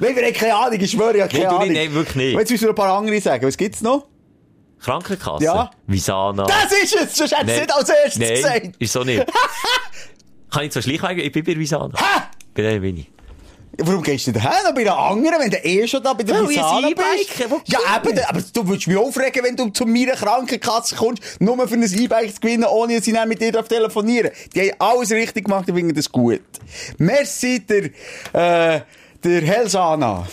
Nein, wir haben keine Ahnung, ich schwöre, ich habe keine du Ahnung. nicht, nein, wirklich nicht. Jetzt müssen wir noch ein paar andere sagen. Was gibt's noch? Krankenkasse? Ja. Visana. Das ist es! Sonst hättest du Nein. nicht als erstes Nein, gesagt. ist so nicht. (laughs) Kann ich zwar schleichwegen, ich bin bei Visana. Hä? Bei der bin ich. Warum gehst du denn dahin? Noch bei der anderen, wenn du eh schon da bei der Visana ein bist? Ja, eben, aber du würdest mich aufregen, wenn du zu meiner Krankenkasse kommst, nur für ein E-Bike zu gewinnen, ohne dass ich dann mit dir darf telefonieren Die haben alles richtig gemacht, ich finde das gut. Merci, der, äh, der Helsana.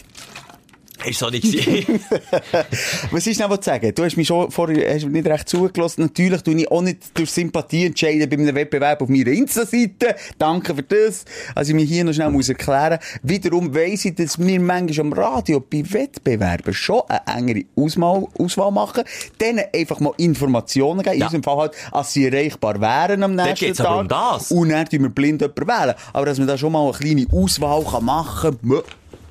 Ist so nicht. (laughs) Was ist noch was zu sagen? Du hast mich schon vorher hast nicht recht zugelassen. Natürlich tue ich auch nicht durch Sympathie entscheiden bei einem Wettbewerb auf meiner Insta-Seite. Danke für das. Also ich mich hier noch schnell muss erklären. Wiederum weiss ich, dass wir manchmal am Radio bei Wettbewerben schon eine engere Auswahl, Auswahl machen. Denen einfach mal Informationen geben. In Ja. unserem Fall halt, als sie erreichbar wären am nächsten Tag. aber um das. Und dann tun wir blind jemanden wählen. Aber dass man da schon mal eine kleine Auswahl kann machen kann,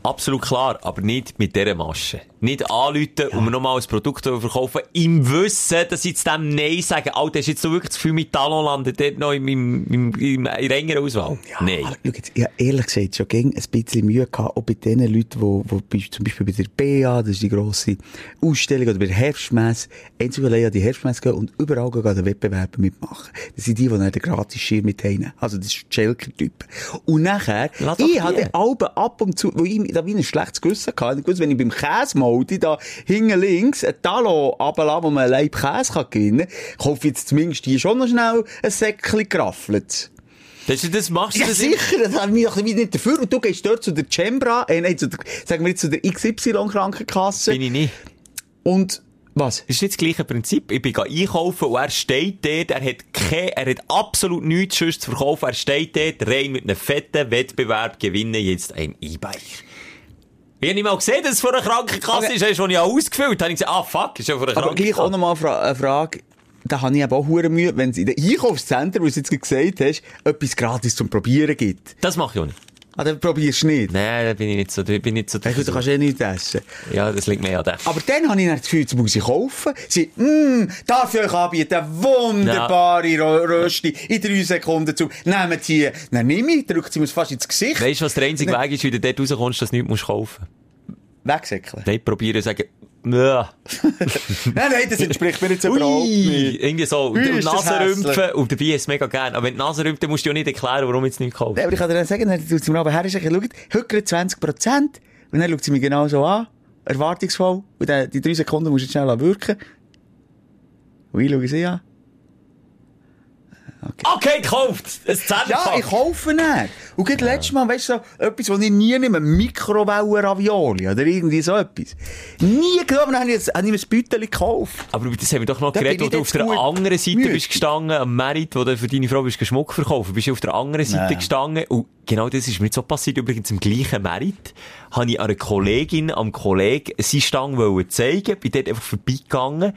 Absolut klar, aber nicht mit dieser Masche. Nicht anrufen und mir nochmal ein Produkt verkaufen, im Wissen, dass sie zu dem Nein sagen. Alter, hast du jetzt so wirklich das Gefühl, mit Talon landet dort noch im, im, im, im, in der engeren Auswahl? Nein. Aber schau jetzt, ich habe ehrlich gesagt schon gegen ein bisschen Mühe gehabt, auch bei den Leuten, die, die bei- zum Beispiel bei der BA, das ist die grosse Ausstellung, oder bei der Herbstmesse, einzig allein an die Herbstmesse gehen und überall gehen an den Wettbewerben mitmachen. Das sind die, die dann den gratis Schirm mit haben. Also das ist der Schelker-Typ. Und nachher, ich die. den Alben ab und zu, wo ich da wie ein schlechtes Gewissen hatte. Ich wusste, wenn ich beim Käsemoldi da hinten links ein Talon runterlasse, wo man einen Leib Käse kann gewinnen kann, kaufe jetzt zumindest die schon noch schnell ein Säckchen geraffelt. Das, das machst du Ja, das sicher, das haben wir nicht dafür. Und du gehst dort zu der Chembra, äh, nein, zu der, sagen wir jetzt zu der XY-Krankenkasse. Bin ich nicht. Und, was? Das ist nicht das gleiche Prinzip. Ich bin einkaufen und er steht dort, er hat kein, er hat absolut nichts sonst zu verkaufen. Er steht dort rein mit einem fetten Wettbewerb, gewinne jetzt ein E-Bike. Ich habe nicht mal gesehen, dass es von einer Krankenkasse Okay. ist. Schon ja ausgefüllt. Habe ich gesagt, ah fuck, ist ja von einer Aber gleich auch Krankenkasse. nochmal fra eine Frage. Da habe ich eben auch hure Mühe, wenn es in den Einkaufszentren, wo du es jetzt gesagt hast, etwas gratis zum Probieren gibt. Das mache ich auch nicht. Ah, dann probierst du nicht. Nein, da bin ich nicht so, bin ich nicht so gut, du kannst eh nichts essen. Ja, das liegt mir an dem. Aber dann habe ich dann das Gefühl, jetzt muss ich kaufen. Sie, mmm, darf ich euch anbieten, wunderbare ja. Rösti, in drei Sekunden zu. Nehmt die. Dann nehme ich, drückt sie mir fast ins Gesicht. Weißt du, was der einzige Weg ist, wie du dort rauskommst, dass du nichts musst kaufen Wegsäckeln. Nicht probieren sagen, ja. (laughs) Nein, nein, das entspricht mir jetzt überhaupt nicht. Irgendwie so. Ui, Und Nasenrümpfen. Und dabei ist es mega gern. Aber wenn du Nasenrümpfen, dann musst du ja nicht erklären, warum jetzt nicht kaufst. Ja, aber ich kann dir dann sagen, dann tut sie mir aber her, schaut, heute gerade 20 Prozent. Und dann schaut sie mich genau so an, erwartungsvoll. Und dann, die drei Sekunden musst du jetzt schnell wirken. Und ich schaue sie an. Okay, gekauft! Ein Zehnerpack! Ja, ich kaufe nicht. Und gerade letztes Mal, weißt du, so, etwas, was ich nie nehme, Mikrowellen-Ravioli oder irgendwie so etwas. Nie genommen, dann habe ich, jetzt- habe ich mir ein Beutel gekauft. Aber das haben wir doch noch Da geredet, wo du auf der anderen Seite müde. bist gestanden, am Merit, wo du für deine Frau bist Schmuck verkaufen. Bist du auf der anderen Seite Nein. gestanden. Und genau das ist mir jetzt so passiert. Übrigens im gleichen Merit habe ich einer Kollegin, am Kollegen, seine Stange wollen zeigen, bin dort einfach vorbeigegangen.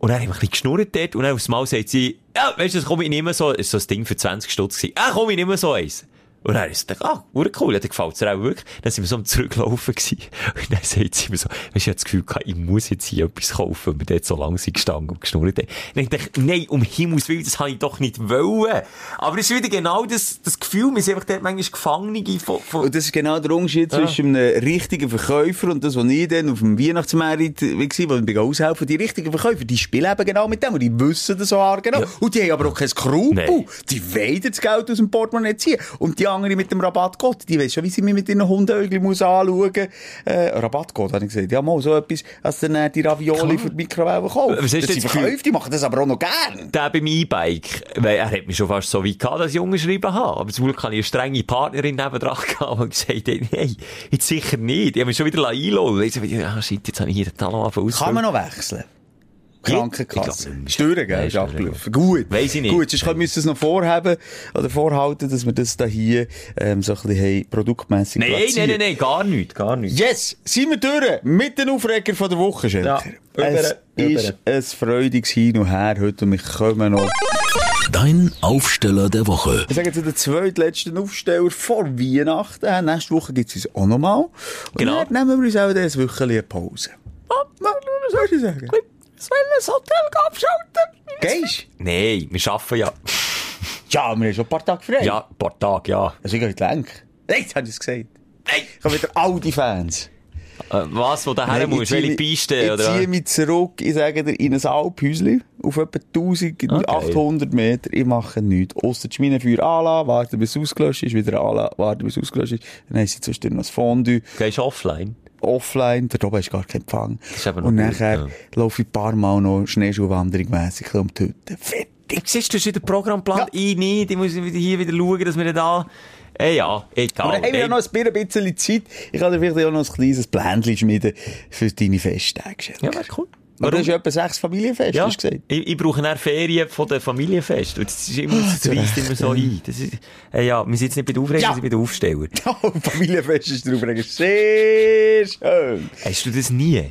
Und dann haben wir ein bisschen geschnurrt dort, und dann aufs Mal sagt sie, ja, weißt du, das komm ich nicht mehr so, ist so ein Ding für 20 Stutz gewesen. Ja, komm ich nicht mehr so eins. Und dann ist es, ah, ur cool, ja, dann gefällt es auch wirklich. Dann sind wir so am Zurücklaufen gewesen. Und dann sagt sie mir so, weißt du, ich hab das Gefühl gehabt, ich muss jetzt hier etwas kaufen, und wir dort so lang sind gestanden und geschnurrt haben. Ich dachte, nein, um Himmels Willen, das habe ich doch nicht wollen. Aber es ist wieder genau das, das Gefühl, wir sind einfach dort manchmal Gefangene von, von, Und das ist genau der Unterschied zwischen einem richtigen Verkäufer und das, was ich dann auf dem Weihnachtsmarkt war, wo ich aushelfen. Die richtigen Verkäufer, die spielen eben genau mit dem und die wissen das so genau. Ja. Und die haben aber auch kein Skrupel. Nein. Die wollen das Geld aus dem Portemonnaie ziehen. Und die anderen mit dem Rabattcode, die wissen schon, wie sie mich mit ihren Hundeäugel muss anschauen. Äh, Rabattcode, habe ich gesagt. Ja, mal so etwas, als dann äh, die Ravioli für die Mikrowelle kaufen. Was hast du das jetzt Verkäufer, die machen das aber auch noch gern. der beim E-Bike, weil er hat mich schon fast so weit gehabt, dass ich unterschrieben habe. Aber zum Glück habe ich eine strenge Partnerin nebendran gehabt, die gesagt nein, jetzt sicher nicht. Ich habe mich schon wieder einladen Ich so, ah, shit, jetzt habe ich hier den Talon Kann man noch wechseln? Krankenkasse. Nein, gell? Ist abgelaufen. Gut. Weiss ich nicht. Gut, sonst können wir das noch vorhaben, oder vorhalten, dass wir das da hier, ähm, so ein bisschen haben, produktmässig Nein, nein, nein, nein, gar nicht, gar nicht. Yes! Sind wir durch mit den Aufreger von der Woche, Schelker? Ja, es über- ist ein freudiges Hin und Her heute und wir kommen noch. Dein Aufsteller der Woche. Ich sage zu den zweitletzten Aufsteller vor Weihnachten. Äh, Nächste Woche gibt es uns auch nochmal. Und Genau. dann nehmen wir uns auch das Wöchchen eine Pause. Was soll ich sagen? Soll das Hotel abschalten? Gehst Nein, wir arbeiten ja. (laughs) Ja, wir haben schon ein paar Tage frei. Ja, ein paar Tage, ja. Also ich gehe nicht lenk. Nein, jetzt habe ich es gesagt. Nein! Ich habe wieder all die Fans. Äh, was, wo du her musst? Welche Piste, Ich oder? ziehe mich zurück, ich sage dir, in ein Alphäuschen auf etwa 1800 Meter. Ich mache nichts. Ausser die Schminenfeuer anlassen, warten bis es ausgelöscht ist, wieder anlassen, warten bis es ausgelöscht ist. Dann haben sie zwischendurch noch das Fondue. Gehst du offline? Offline, da oben ist gar kein Empfang. ist Und gut, nachher ja. laufe ich ein paar Mal noch Schneeschuhwanderung mässig um die Hütte. Fertig. Du siehst, du hast wieder Programmplan. Ja. Ich nicht. Ich muss hier wieder schauen, dass wir da Eh ja, egal. Aber dann haben wir ja noch ein bisschen Zeit. Ich kann dir vielleicht auch noch ein kleines Plänchen schmieden für deine Festtage. Ja, wäre cool. Aber du hast etwa sechs Familienfeste, Ja, hast du gesagt. ich, ich brauche dann Ferien von der Familienfest. Und das ist immer, das zu reißt immer so ein. Das ist, äh, ja, wir sind jetzt nicht bei den Aufregern, Ja. wir sind bei den Aufstellern. (laughs) Oh, Familienfest ist drauf. Sehr schön. Hast du das nie?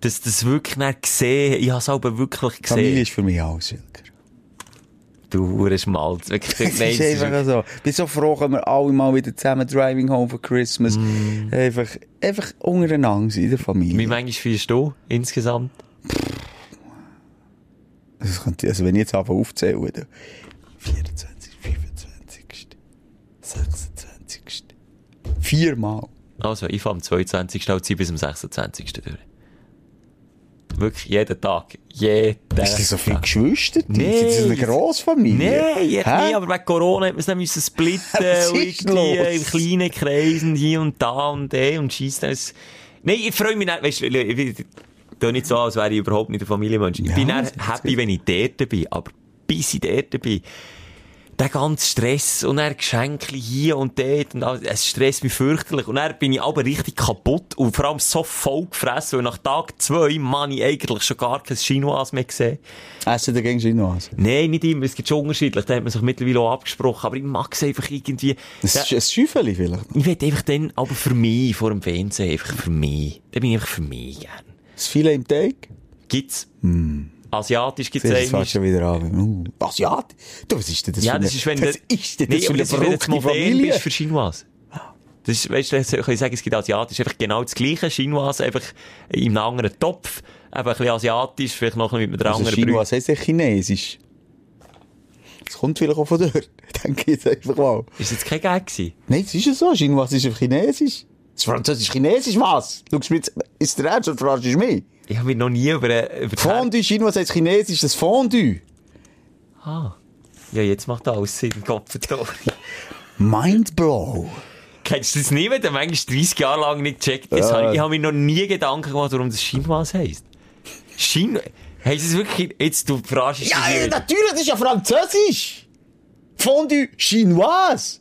Dass das wirklich nicht gesehen, ich habe es aber wirklich gesehen. Familie ist für mich alles, Schelker. Du Hure Schmalz. Wirklich, (laughs) nein, ist einfach so. Ich bin so froh, können wir alle mal wieder zusammen Driving Home for Christmas. Mm. Einfach, einfach untereinander in der Wie Familie. manchmal fühlst du insgesamt? Also wenn ich jetzt anfange aufzählen, dann 24, 25, 26. Viermal. Also, ich fahre am 22. und ziehe bis am 26. durch. Wirklich jeden Tag. Jeden Ist das so viel Tag. Geschwister? Nee, Ist das eine Grossfamilie? Nein, jetzt Hä? aber wegen Corona hat man es dann müssen splitten (laughs) Was und ist irgendwie los? in kleinen Kreisen hier und da und da und schießt das. Nein, ich freue mich nicht, weißt du, ich, ich, tu nicht so, als wäre ich überhaupt nicht ein Familienmensch. Ich Ja, bin happy, wenn ich dort bin, aber bis ich dort bin, der ganze Stress und dann Geschenke hier und dort und alles, es stresst mich fürchterlich und dann bin ich aber richtig kaputt und vor allem so voll gefressen, weil nach Tag zwei, Mann, ich eigentlich schon gar kein Chinois mehr gesehen. Essen dagegen Chinoise. Nein, nicht immer. Es gibt schon unterschiedlich. Da hat man sich mittlerweile auch abgesprochen. Aber ich mag es einfach irgendwie. Ja, ist ein Schäufeli vielleicht. ich will einfach dann, aber für mich, vor dem Fernsehen, einfach für mich. Da bin ich einfach für mich gern. Das Filet im Teig? Gibt's? Asiatisch gibt's Das eigentlich. fährst schon wieder an. Uh, Asiat? Du, was ist denn das Ja, für das eine, ist, wenn du- ist denn Nee, das für aber eine das ist, wenn du modern bist für Chinois. Das ist, weißt du, da kann ich sagen, es gibt Asiatisch einfach genau das Gleiche. Chinois einfach in einem anderen Topf. Eben ein bisschen asiatisch, vielleicht noch ein bisschen mit einer Also anderen Chinoise heisst ja Chinesisch. Das kommt vielleicht auch von dort. (laughs) Denke ich jetzt einfach mal. Ist jetzt kein Gag gewesen? Nein, das ist ja so. Chinoise ist auf Chinesisch. Das Französisch Chinesisch, was? Du mir jetzt, ist der Ernst oder fragst du mich? Ich habe mich noch nie über, äh, über Fondue, Chinoise heißt Chinesisch, das Fondue. Ah. Ja, jetzt macht alles Sinn, Kopf Mindblow. Kennst du das nicht, wenn du manchmal 30 Jahre lang nicht gecheckt hast? Ja. Ich habe mir noch nie Gedanken gemacht, warum das Chinois heisst. Chinois? Heisst es wirklich, jetzt du fragst es Ja, ja, natürlich, das ist ja Französisch. Fondue Chinoise.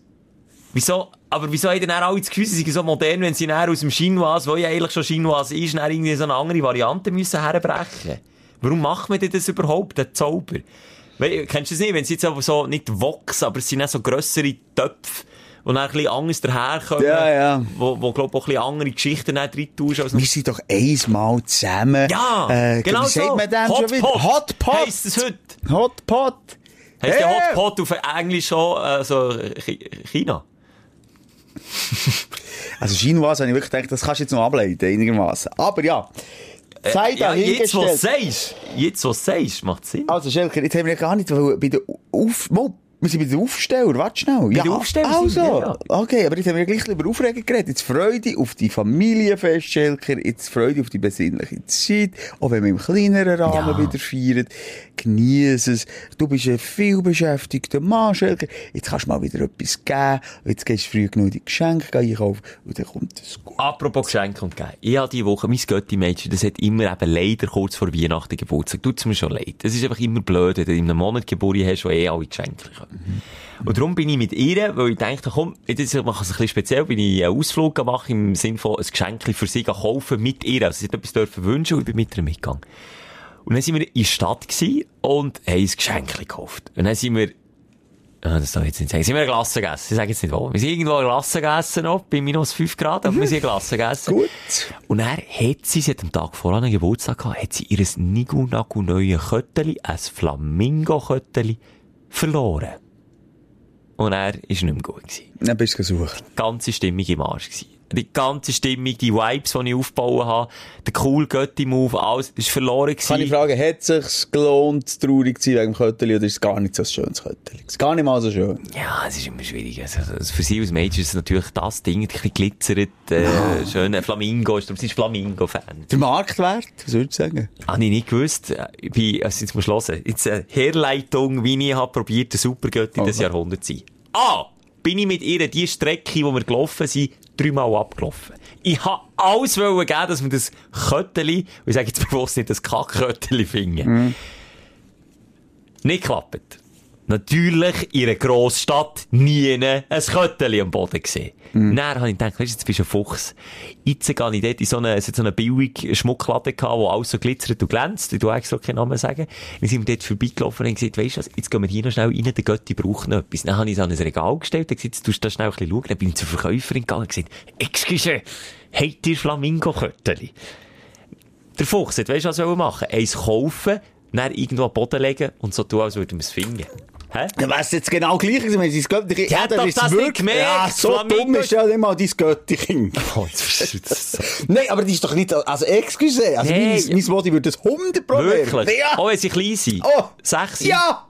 Wieso, aber wieso haben denn alle das Gefühl, sie sind so modern, wenn sie aus dem Chinois, wo ja eigentlich schon Chinois ist, dann irgendwie so eine andere Variante müssen herbrechen? Warum macht man denn das überhaupt, den Zauber? Weil, kennst du das nicht? Wenn sie jetzt aber so, nicht Vox, aber es sind auch so grössere Töpfe, und dann ein bisschen anders daherkommen. Ja, ja. Wo, wo glaub ich, auch ein bisschen andere Geschichten drin tust, als Wir sind doch einmal zusammen. Ja, äh, genau wie sagt so. man dem schon wieder? Hotpot. Heisst es heute. Hotpot. Heisst der Hey! Hotpot auf Englisch schon, also, Chi- China? (laughs) Also Chinoise habe ich wirklich gedacht, das kannst du jetzt noch ableiten, einigermaßen. Aber ja, sei ja, jetzt, du dahingestellt. sagst, jetzt, wo du sagst, macht Sinn. Also Schelker, jetzt haben wir ja gar nicht, bei der Auf... wir sind bei den Aufsteller, warte schnell. Den Aufsteller also, wir, ja. Okay, aber jetzt haben wir ja gleich über Aufregung geredet. Jetzt Freude auf die Familienfest, Schelker. Jetzt Freude auf die besinnliche Zeit. Auch wenn wir im kleineren Rahmen Ja. wieder feiern. Genieß es. Du bist ein viel beschäftigter Mann, Schelker. Jetzt kannst du mal wieder etwas geben. Jetzt gehst du früh genug die Geschenke einkaufen. Und dann kommt es gut. Apropos Geschenke und Geben. Ich habe diese Woche, mein Götti-Mädchen, das hat immer eben leider kurz vor Weihnachten Geburtstag. Tut's mir schon leid. Das ist einfach immer blöd, wenn du in einem Monat Geburt hast, wo eh alle Geschenke kommen. Und darum bin ich mit ihr, weil ich dachte, komm, jetzt mache ich es ein bisschen speziell, bin ich einen Ausflug gemacht, im Sinne von ein Geschenk für sie kaufen mit ihr. Also sie hat etwas dürfen wünschen und ich bin mit ihr mitgegangen. Und dann sind wir in der Stadt gewesen und haben ein Geschenk gekauft. Und dann sind wir Ah, das soll ich jetzt nicht sagen. Sind wir eine Glasse gegessen? Ich sage jetzt nicht wo. Wir sind irgendwo eine Glasse gegessen noch, bei minus 5 Grad, aber wir sind eine Glasse gegessen. Gut. Und dann hat sie, sie hat am Tag vorher einen Geburtstag gehabt, hat sie ihr Nigu-Nagu neue Kötteli, ein Flamingo-Kötteli, verloren. Und er ist nicht mehr gut. Dann bist du gesucht. Die ganze Stimmung im Arsch gewesen. Die ganze Stimmung, die Vibes, die ich aufgebaut habe, der cool Götti-Move, alles, ist verloren gewesen. Kann ich fragen, hat es sich gelohnt, traurig zu sein wegen dem Kötteli, oder ist es gar nicht so ein schönes Kötteli? Es ist gar nicht mal so schön. Ja, es ist immer schwierig. Also, also für sie als Mädchen ist es natürlich das Ding, ein bisschen glitzert, äh, schön, ein Flamingo, ist, sie ist Flamingo-Fan. Der Marktwert, was würdest du sagen? Habe ich nicht gewusst. Ich bin, also jetzt musst du hören. Jetzt eine Herleitung, wie ich habe probiert, der Supergötti des Okay. Jahrhunderts zu sein. A. Bin ich mit ihr die Strecke, die wir gelaufen sind, dreimal abgelaufen. Ich habe alles wollen geben, dass wir das Kötteli, und ich sage jetzt bewusst nicht das Kackkötteli finden. Nicht geklappt. Natürlich in einer Grossstadt nie ein Kötteli am Boden gesehen. Mhm. Dann habe ich gedacht, weißt du, jetzt bist du ein Fuchs. Jetzt gehe ich dort in so eine, so eine billige Schmuckladen gehabt, wo alles so glitzert und glänzt. Ich tu extra keinen Namen sagen. Dann sind wir dort vorbeigelaufen und haben gesagt, weisst du was, jetzt gehen wir hier noch schnell rein, der Götti braucht noch etwas. Dann habe ich es an ein Regal gestellt, dann gesagt, jetzt tust du da schnell ein bisschen schauen. Dann bin ich zur Verkäuferin gegangen und gesagt, excuse, habt ihr Flamingo-Kötteli? Der Fuchs hat, weißt du, was er machen Eins kaufen, dann irgendwo am Boden legen und so tun, als würden wir es finden. Hä? Ja, wär's jetzt genau gleich gewesen, wenn sie das Götti... Ja, doch das nicht gemerkt. Ja, so Flamingo- dumm ist ja nicht mal dein Götti-Kind. (laughs) Oh, Nein, aber die ist doch nicht... Also, excuse, also Nee. mein, mein Modi würde das 100 Prozent... Wirklich? Ja! Oh, wenn sie klein sind? Oh! Sechs? Ja!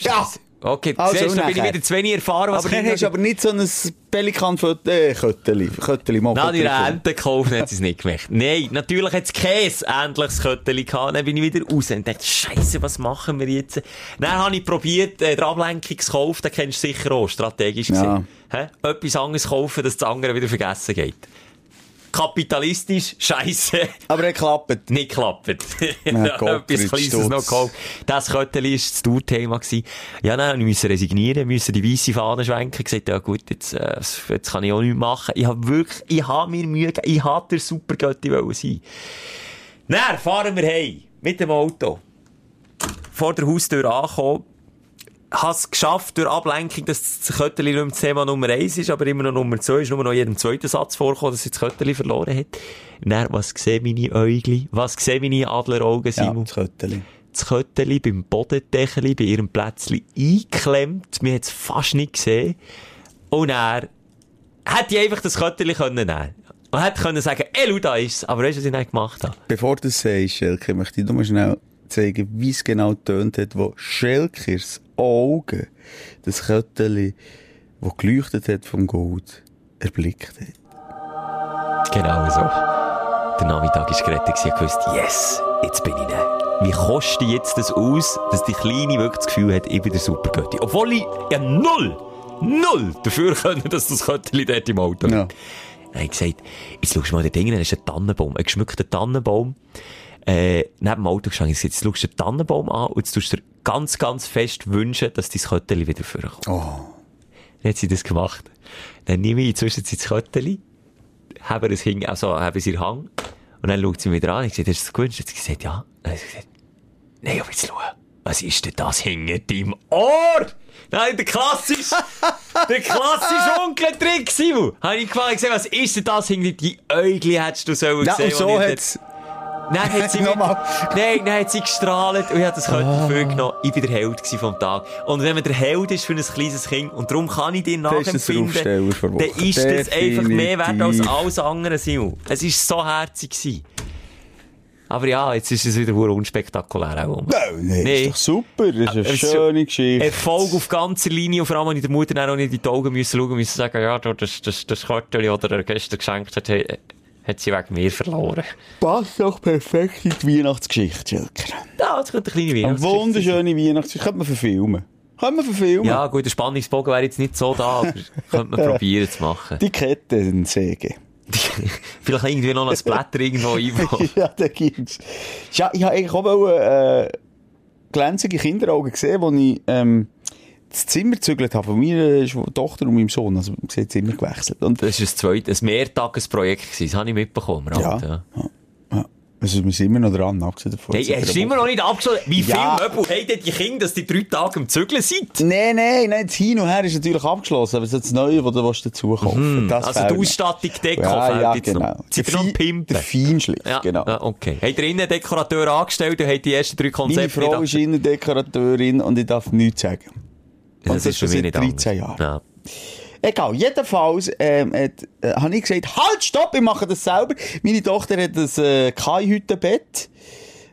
Ja! Okay, Also, siehst da bin ich wieder zu wenig erfahren, was Aber dann hast du aber nicht so ein pelikan äh, Kötteli. Na, die Kötteli. Ente gekauft, hat sie es (laughs) nicht gemacht. Nein, natürlich hat es kein ähnliches Kötteli gehabt. Dann bin ich wieder raus und dachte, Scheiße, was machen wir jetzt? Dann habe ich probiert, äh, den Ablenkungskauf, den kennst du sicher auch, strategisch Ja. gesehen. Hä? Etwas anderes kaufen, dass das andere wieder vergessen geht. Kapitalistisch, Scheiße. Aber er klappt. nicht geklappt. Na, Gott, (laughs) Etwas Kleines noch gekauft. Das Kötteli war das Tourthema. Ja, dann ich musste resignieren, musste die weisse Fahne schwenken, gesagt, ja gut, jetzt, äh, jetzt kann ich auch nichts machen. Ich habe wirklich, ich habe mir Mühe gegeben, ich habe der Supergötti sein. Dann fahren wir heim, mit dem Auto. Vor der Haustür angekommen, habe es geschafft durch Ablenkung, dass das Kötteli nicht mehr das Thema Nummer eins ist, aber immer noch Nummer zwei ist, nur noch jedem zweiten Satz vorgekommen, dass sie das Kötteli verloren hat. Dann, was sehen meine Äugli? Was sehen meine Adleraugen, Ja, Simon? das Kötteli. das Kötteli beim Bodendeckel bei ihrem Plätzchen eingeklemmt. Wir haben es fast nicht gesehen. Und er hätte einfach das Kötteli können nehmen Und hätte können sagen, ey, schau, da ist's. Aber weißt du, was ich nicht gemacht habe? Bevor du es sagst, Schelke, möchte ich dir mal schnell zeigen, wie es genau tönt hat, wo Schelkers Augen das Kötteli, das geleuchtet hat vom Gold, erblickt hat. Genau so. Der Nachmittag war gerettet. Ich wusste, yes, jetzt bin ich da. Wie kostet jetzt das aus, dass die Kleine wirklich das Gefühl hat, ich bin der Supergötti? Obwohl ich ja null, null dafür können, dass das Kötteli dort im Auto Ja. liegt. Dann habe ich gesagt, jetzt schau mal den Ding, dann ist ein Tannenbaum, ein geschmückter Tannenbaum, äh, neben dem Auto gestanden. Gesagt, jetzt schaust du den Tannenbaum an und jetzt tust du dir ganz, ganz fest wünschen, dass dein Kötteli wieder vorkommt. Oh. Dann hat sie das gemacht. Dann nehme ich inzwischen das Kötteli, habe es hing, also habe es ihr Hang, und dann schaut sie mich wieder an, ich gesagt, hast du das gewünscht? Hat sie gesagt, ja. Dann hat sie gesagt, nein, aber jetzt schau, was ist denn das hinter deinem Ohr? Nein, der klassisch, (laughs) der klassische Onkeltrick, Simon. Habe ich gefragt, gesagt, was ist denn das hinter die Äugli hättest du sollen Ja, sehen, und so hat's... Nein, hat sie Nochmal. nein, hat sie gestrahlt und ich habe das Köttli dafür genommen. Ich bin der Held vom Tag. Und wenn man der Held ist für ein kleines Kind, und darum kann ich Das das der nachempfinden, dann ist das einfach mehr wert als Definitiv. alles andere, Simon. Es war so herzig. Gewesen. Aber ja, jetzt ist es wieder unspektakulär auch. Nein, nee, Nee. ist doch super. Das ist eine es schöne Geschichte. Erfolg auf ganzer Linie, und vor allem, wenn ich der Mutter auch nicht in die Augen müssen schauen müssen, sagen, ja, das, das, das Kötteli, oder er gestern geschenkt hat, hat sie wegen mir verloren. Passt doch perfekt in die Weihnachtsgeschichte, Schelker. Ja, das könnte eine kleine Eine Weihnachtsgeschichte sein. wunderschöne Weihnachtsgeschichte. Könnte man verfilmen. Könnte man verfilmen. Ja, gut, der Spannungsbogen wäre jetzt nicht so da, aber (laughs) könnte man probieren zu machen. Die Kettensäge. (laughs) Vielleicht irgendwie noch ein Blätter irgendwo (laughs) einbauen. ja, da gibt's. Ja, ich habe eigentlich auch äh, glänzige Kinderaugen gesehen, als ich, ähm, das Zimmer gezügelt habe von meiner Tochter und meinem Sohn. Also, man sieht Zimmer gewechselt. Und, Das war ein zweites, ein Mehrtagesprojekt gewesen. Das habe ich mitbekommen. ja, Ralf, ja. ja. Also, wir sind immer noch dran, abgesehen davon. Hey, hast du immer noch nicht abgeschlossen? Wie Ja. viele Möbel haben denn die Kinder, dass die drei Tage am Zügeln sind? Nein, nein, nein, das Hin und Her ist natürlich abgeschlossen, aber das Neue, das du willst dazu kaufen das Also die. Ausstattung, Deko ja, fehlt ja, jetzt genau. noch. Sind wir noch Pimpen? Der Feinschliff, Ja, genau. ja, okay. Habt ihr innen Dekorateur angestellt und habt die ersten drei Meine Konzepte Frau nicht ist Innendekorateurin und ich darf nichts sagen. Das Und ist das für schon seit nicht 13 anders. Jahren. Ja. Egal, jedenfalls ähm, hat, äh, habe ich gesagt, halt, stopp, ich mache das selber. Meine Tochter hat ein äh, Kai-Hüttenbett.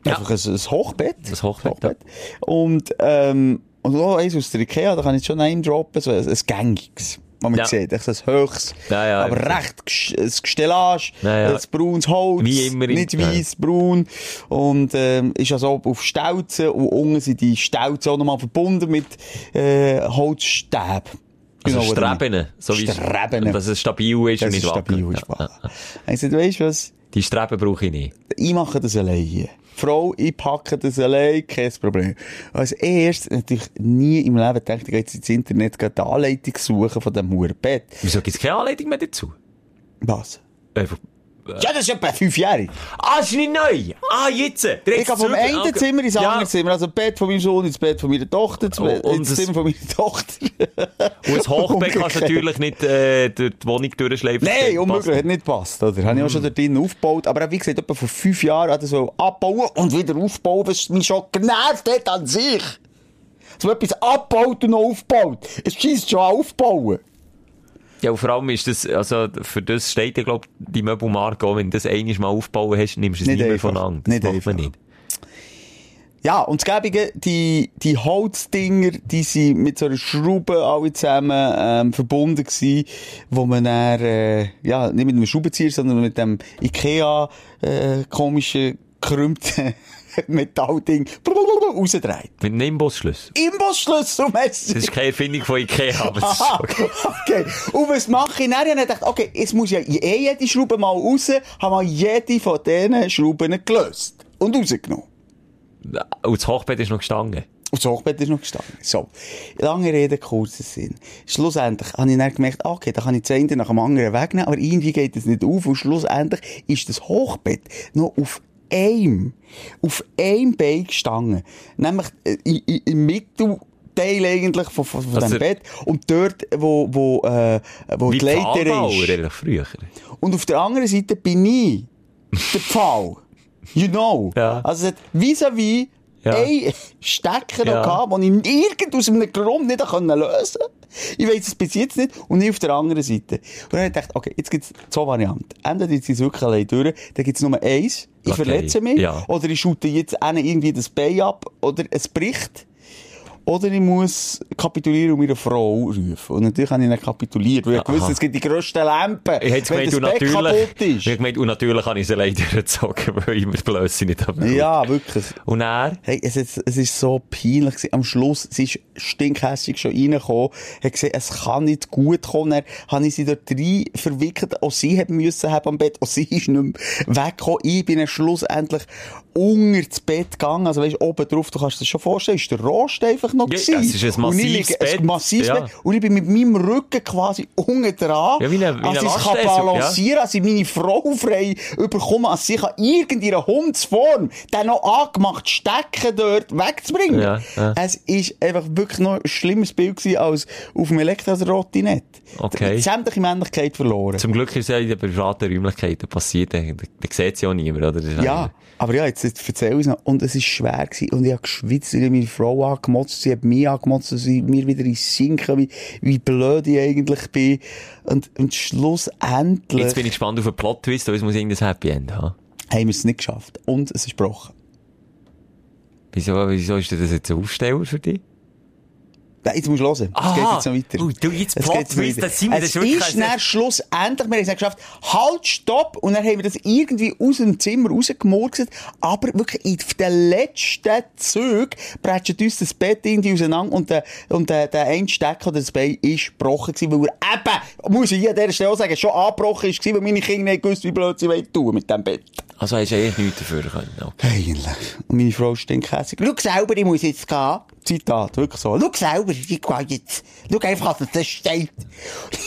Ja. Einfach ein, ein Hochbett. Ein Hochbett, Und, ähm, und auch eins aus der Ikea, da kann ich schon name droppen, so ein, ein gängiges. Man Ja. sieht, echt ein höchst, Ja, ja, aber ja. recht ein Gestellage, Ja, ja. ein braunes Holz, Wie immer im- nicht ja. weiß, braun und ähm, ist also auf Stelzen und unten sind die Stelzen auch nochmal verbunden mit äh, Holzstäben. Also You know what I mean? Streben, so wie Streben. dass es stabil ist und dass nicht es stabil wackelt. ist. Ja, voilà. Ich sagte, weißt du was? Die Streben brauche ich nicht. Ich mache das allein hier. Frau, ich packe das allein, kein Problem. Als erstes natürlich nie im Leben gedacht, ich gehe jetzt ins Internet die Anleitung suchen von diesem Hurenbett. Wieso gibt es keine Anleitung mehr dazu? Was? Einfach. Ja, das ist etwa fünfjährig. Ah, ist nicht neu! Ah, jetzt! Der Ich gehe vom einen Zimmer ins Ja. andere Zimmer. Also das Bett von meinem Sohn ins Bett von meiner Tochter, Bett, und ins das- Zimmer von meiner Tochter. (laughs) Und das Hochbett kannst du natürlich nicht äh, durch die Wohnung durchschleifen. Nein, unmöglich, hat nicht gepasst, oder? Habe ich auch schon dort drinnen aufgebaut. Aber wie gesagt, etwa vor fünf Jahren hat er so abbauen und wieder aufbauen, was mich schon genervt hat an sich. So etwas abbaut und noch aufbaut. Es schießt schon aufbauen. Ja, und vor allem ist das, also, für das steht ja, glaub die Möbelmarke auch, wenn du das einmal mal aufbauen hast, nimmst du es Nicht nicht mehr voneinander. Das Nicht macht man einfach. nicht. Ja, und das Gäbige, die, die Holzdinger, die sind mit so einer Schraube alle zusammen ähm, verbunden gewesen, wo man dann, äh, ja, nicht mit einem Schraubenzieher, sondern mit dem Ikea äh, komischen, gekrümmten (laughs) Metallding rausdreht. Mit einem Imbusschlüssel. Imbusschlüssel, Messi! Das ist keine Erfindung von Ikea, aber das ist okay. okay. Und was mache ich dann? Ich habe gedacht, okay, jetzt muss ja eh jede Schraube mal raus, habe mal jede von diesen Schrauben gelöst und rausgenommen. Und das Hochbett ist noch gestanden. Und das Hochbett ist noch gestanden. So. Lange Rede, kurzer Sinn. Schlussendlich habe ich dann gemerkt, ah, okay, da kann ich das nach dem anderen wegnehmen, aber irgendwie geht das nicht auf und schlussendlich ist das Hochbett noch auf einem, auf einem Bein gestanden. Nämlich äh, im Mittelteil eigentlich von, von, von Also dem Bett und dort, wo, wo, äh, wo die Leiter ist. früher. Und auf der anderen Seite bin ich der Pfahl. You know. Ja. Also vis-à-vis Ja. ein Stecker noch Ja. gehabt, den ich irgend aus einem Grund nicht lösen konnte. Ich weiss es bis jetzt nicht. Und nicht auf der anderen Seite. Und dann habe ich gedacht, okay, jetzt gibt es zwei Varianten. Entweder ich es wirklich allein durch, dann gibt es nur eins, ich Okay. verletze mich, Ja. oder ich shoote jetzt einen irgendwie das Bein ab, oder es bricht. Oder ich muss kapitulieren und meine Frau rufen. Und natürlich habe ich dann kapituliert, weil ich Aha. wusste, es gibt die grössten Lampen. Ich hätte gemeint, und Bett natürlich, ich gemeint, und natürlich habe ich sie leider (laughs) durchgezogen, weil ich mir Blöße nicht habe. Ja, wirklich. Und er? Hey, es ist, es ist so peinlich gewesen. Am Schluss, sie ist stinkhässig schon reingekommen, hat gesehen, es kann nicht gut kommen. Dann habe ich sie dort rein verwickelt. Auch sie hat müssen haben am Bett. Auch sie ist nicht mehr weggekommen. Ich bin dann schlussendlich unter das Bett gegangen. Also weißt, oben drauf, du kannst dir das schon vorstellen, ist der Rost einfach noch Ja, gewesen. es ist ein Und ich massives liege- Bett. Ein massives Ja. Bett. Und ich bin mit meinem Rücken quasi unten dran. Ja, wie eine- wie als eine ich es kann Lastessel, ja. balancieren, als ich meine Frau frei überkomme, als sie kann irgendeine Hundsform, den noch angemacht stecken dort wegzubringen. Ja, ja. Es ist einfach wirklich noch ein schlimmes Bild gewesen als auf dem Elektrosrottinett. Okay. Sämtliche Männlichkeit verloren. Zum Glück ist es ja in den privaten Räumlichkeiten passiert. Da, da sieht es ja auch niemand, oder? Ja, aber ja, jetzt, jetzt erzähl es noch. Und es ist schwer gewesen. Und ich habe geschwitzt, ich habe meine Frau angemotzt, sie hat mich angemotzt, dass ich mir wieder ins Sinken, wie, wie blöd ich eigentlich bin. Und, und schlussendlich Jetzt bin ich gespannt auf einen Plot-Twist, aber es muss irgendein Happy End haben. haben wir es nicht geschafft. Und es ist gebrochen. Wieso, wieso ist das jetzt ein Aufsteller für dich? Nein, jetzt musst du hören. Es geht jetzt noch weiter. Ui, du, jetzt Plot Twist, das sind wir, Es ist dann schlussendlich, wir haben es geschafft, halt, stopp, und dann haben wir das irgendwie aus dem Zimmer rausgemurkset, aber wirklich in den letzten Zügen prätscht uns das Bett irgendwie auseinander und der, und der, der eine Stecker das Bein ist gebrochen gewesen, weil er eben, muss ich hier an dieser Stelle auch sagen, schon angebrochen ist, weil meine Kinder nicht gewusst, wie blöd sie tun mit dem Bett. Also hast du eigentlich nichts dafür können. Okay. Eigentlich. Und meine Frau stinkhässig. Schau selber, ich muss jetzt gehen. Zitat, wirklich so. Schau selber, ich gehe jetzt. Schau einfach, dass das steht.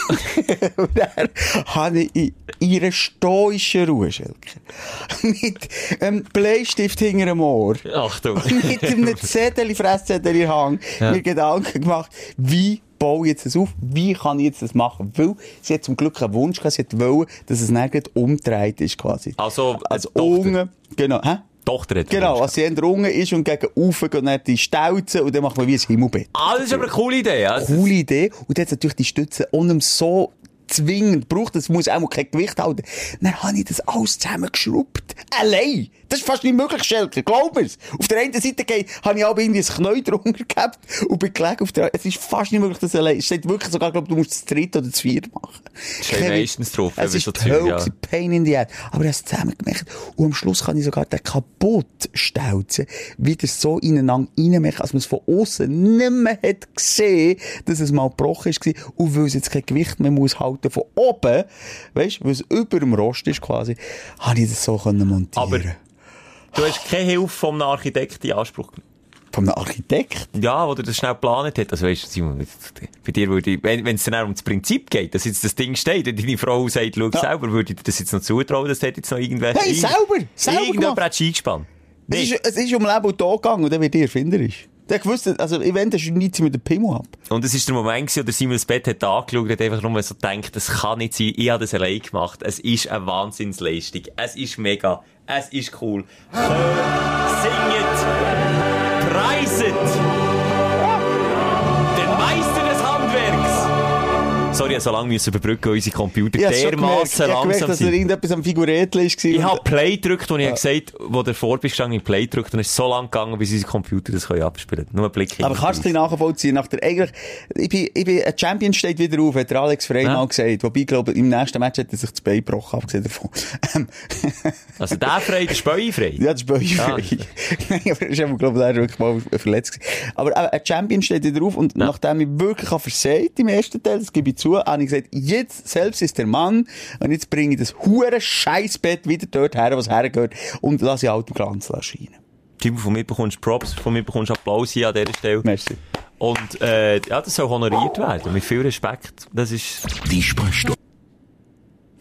(laughs) und dann habe ich in ihrer stoischen Ruhe, Schelke, (laughs) mit einem Bleistift hinter dem Ohr, Achtung. (laughs) mit einem Zettel, Fresszettel in Hand, Ja. mir Gedanken gemacht, wie baue ich jetzt das auf? Wie kann ich jetzt das machen? Weil sie hat zum Glück einen Wunsch gehabt, sie hat wollen, dass es nicht umgedreht ist, quasi. Also, Also, Tochter. unten, genau, hä? Tochter hat Genau, als sie eher unten ist und gegen oben geht dann die Stelzen und dann macht man wie ein Himmelbett. Ah, das ist aber eine coole Idee. Ja. Coole Idee. Und hat natürlich die Stütze unten so zwingend braucht, das muss auch kein Gewicht halten. Dann habe ich das alles zusammengeschraubt. Allein. Das ist fast nicht möglich, Schelker. Glaub mir's. Auf der einen Seite habe ich aber irgendwie ein Knie drunter gehabt und bin gelegen auf der, es ist fast nicht möglich, das allein. Es steht wirklich sogar, glaub, du musst das dritte oder das vierte machen. steht meistens drauf, Es ist so die Hölle, ja. Pain in the ass. Aber ich habe es zusammen gemacht. Und am Schluss kann ich sogar den kaputt stelzen, wieder so ineinander reinmachen, als man es von außen nicht mehr hat gesehen, dass es mal gebrochen ist. Und weil es jetzt kein Gewicht mehr muss halten, von oben, weißt du, weil es über dem Rost ist quasi, habe ich das so können montieren. Aber du hast keine Hilfe einem Architekten in Anspruch genommen. Einem Architekt? Ja, wo der das schnell geplant hat. Also weißt du, Simon, bei dir würde ich, wenn es dann um das Prinzip geht, dass jetzt das Ding steht und deine Frau sagt, schau selber, würde ich dir das jetzt noch zutrauen, dass dort jetzt noch irgendwelche... Hey, selber! Selber Irgendjemand hat Ski gespannt. Es ist, es ist um Leben und Tod gegangen und dann wird ich erfinderisch. Der gewusst, also Event ist nichts mit dem Pimmel ab. Und es ist der Moment gewesen, wo der Simon das Bett hat angeschaut hat einfach nur so gedacht, das kann nicht sein, ich habe das allein gemacht. Es ist eine Wahnsinnsleistung. Es ist mega. Es ist cool. Singet, preiset Sorry, so lange müssen überbrücken, weil unsere Computer Ich dermassen ich hab gemerkt, langsam dass sind. irgendetwas am Figurätchen war. Ich habe Play gedrückt, und ich hab gesagt, wo der vor bist gestanden, ich Play gedrückt, und es ist so lang gegangen, bis unsere Computer das können abspielen können. Nur ein Blick Aber kannst du es ein nachvollziehen? Nach der, eigentlich, ich bin, ich bin, ein Champion steht wieder auf, hat der Alex Frey Ja. mal gesagt. Wobei, ich glaube, im nächsten Match hat er sich das Bein gebrochen, abgesehen davon. Ähm, Also der frei, der Speu frei. ja, euch Ah. frei. Nein, aber ich glaube, glaub, der ist wirklich mal verletzt. Aber äh, ein Champion steht wieder auf und nachdem ich wirklich versagt im ersten Teil, das gebe ich zu, habe ich gesagt, jetzt selbst ist der Mann und jetzt bringe ich das hure Scheißbett wieder dort her, was hergehört und lasse ich alten Glanz erscheinen. Tim, von mir bekommst du Props, von mir bekommst du Applaus hier an dieser Stelle. Merci. Und, äh, ja, das soll honoriert werden. Mit viel Respekt. Das ist, Die Sprechstunde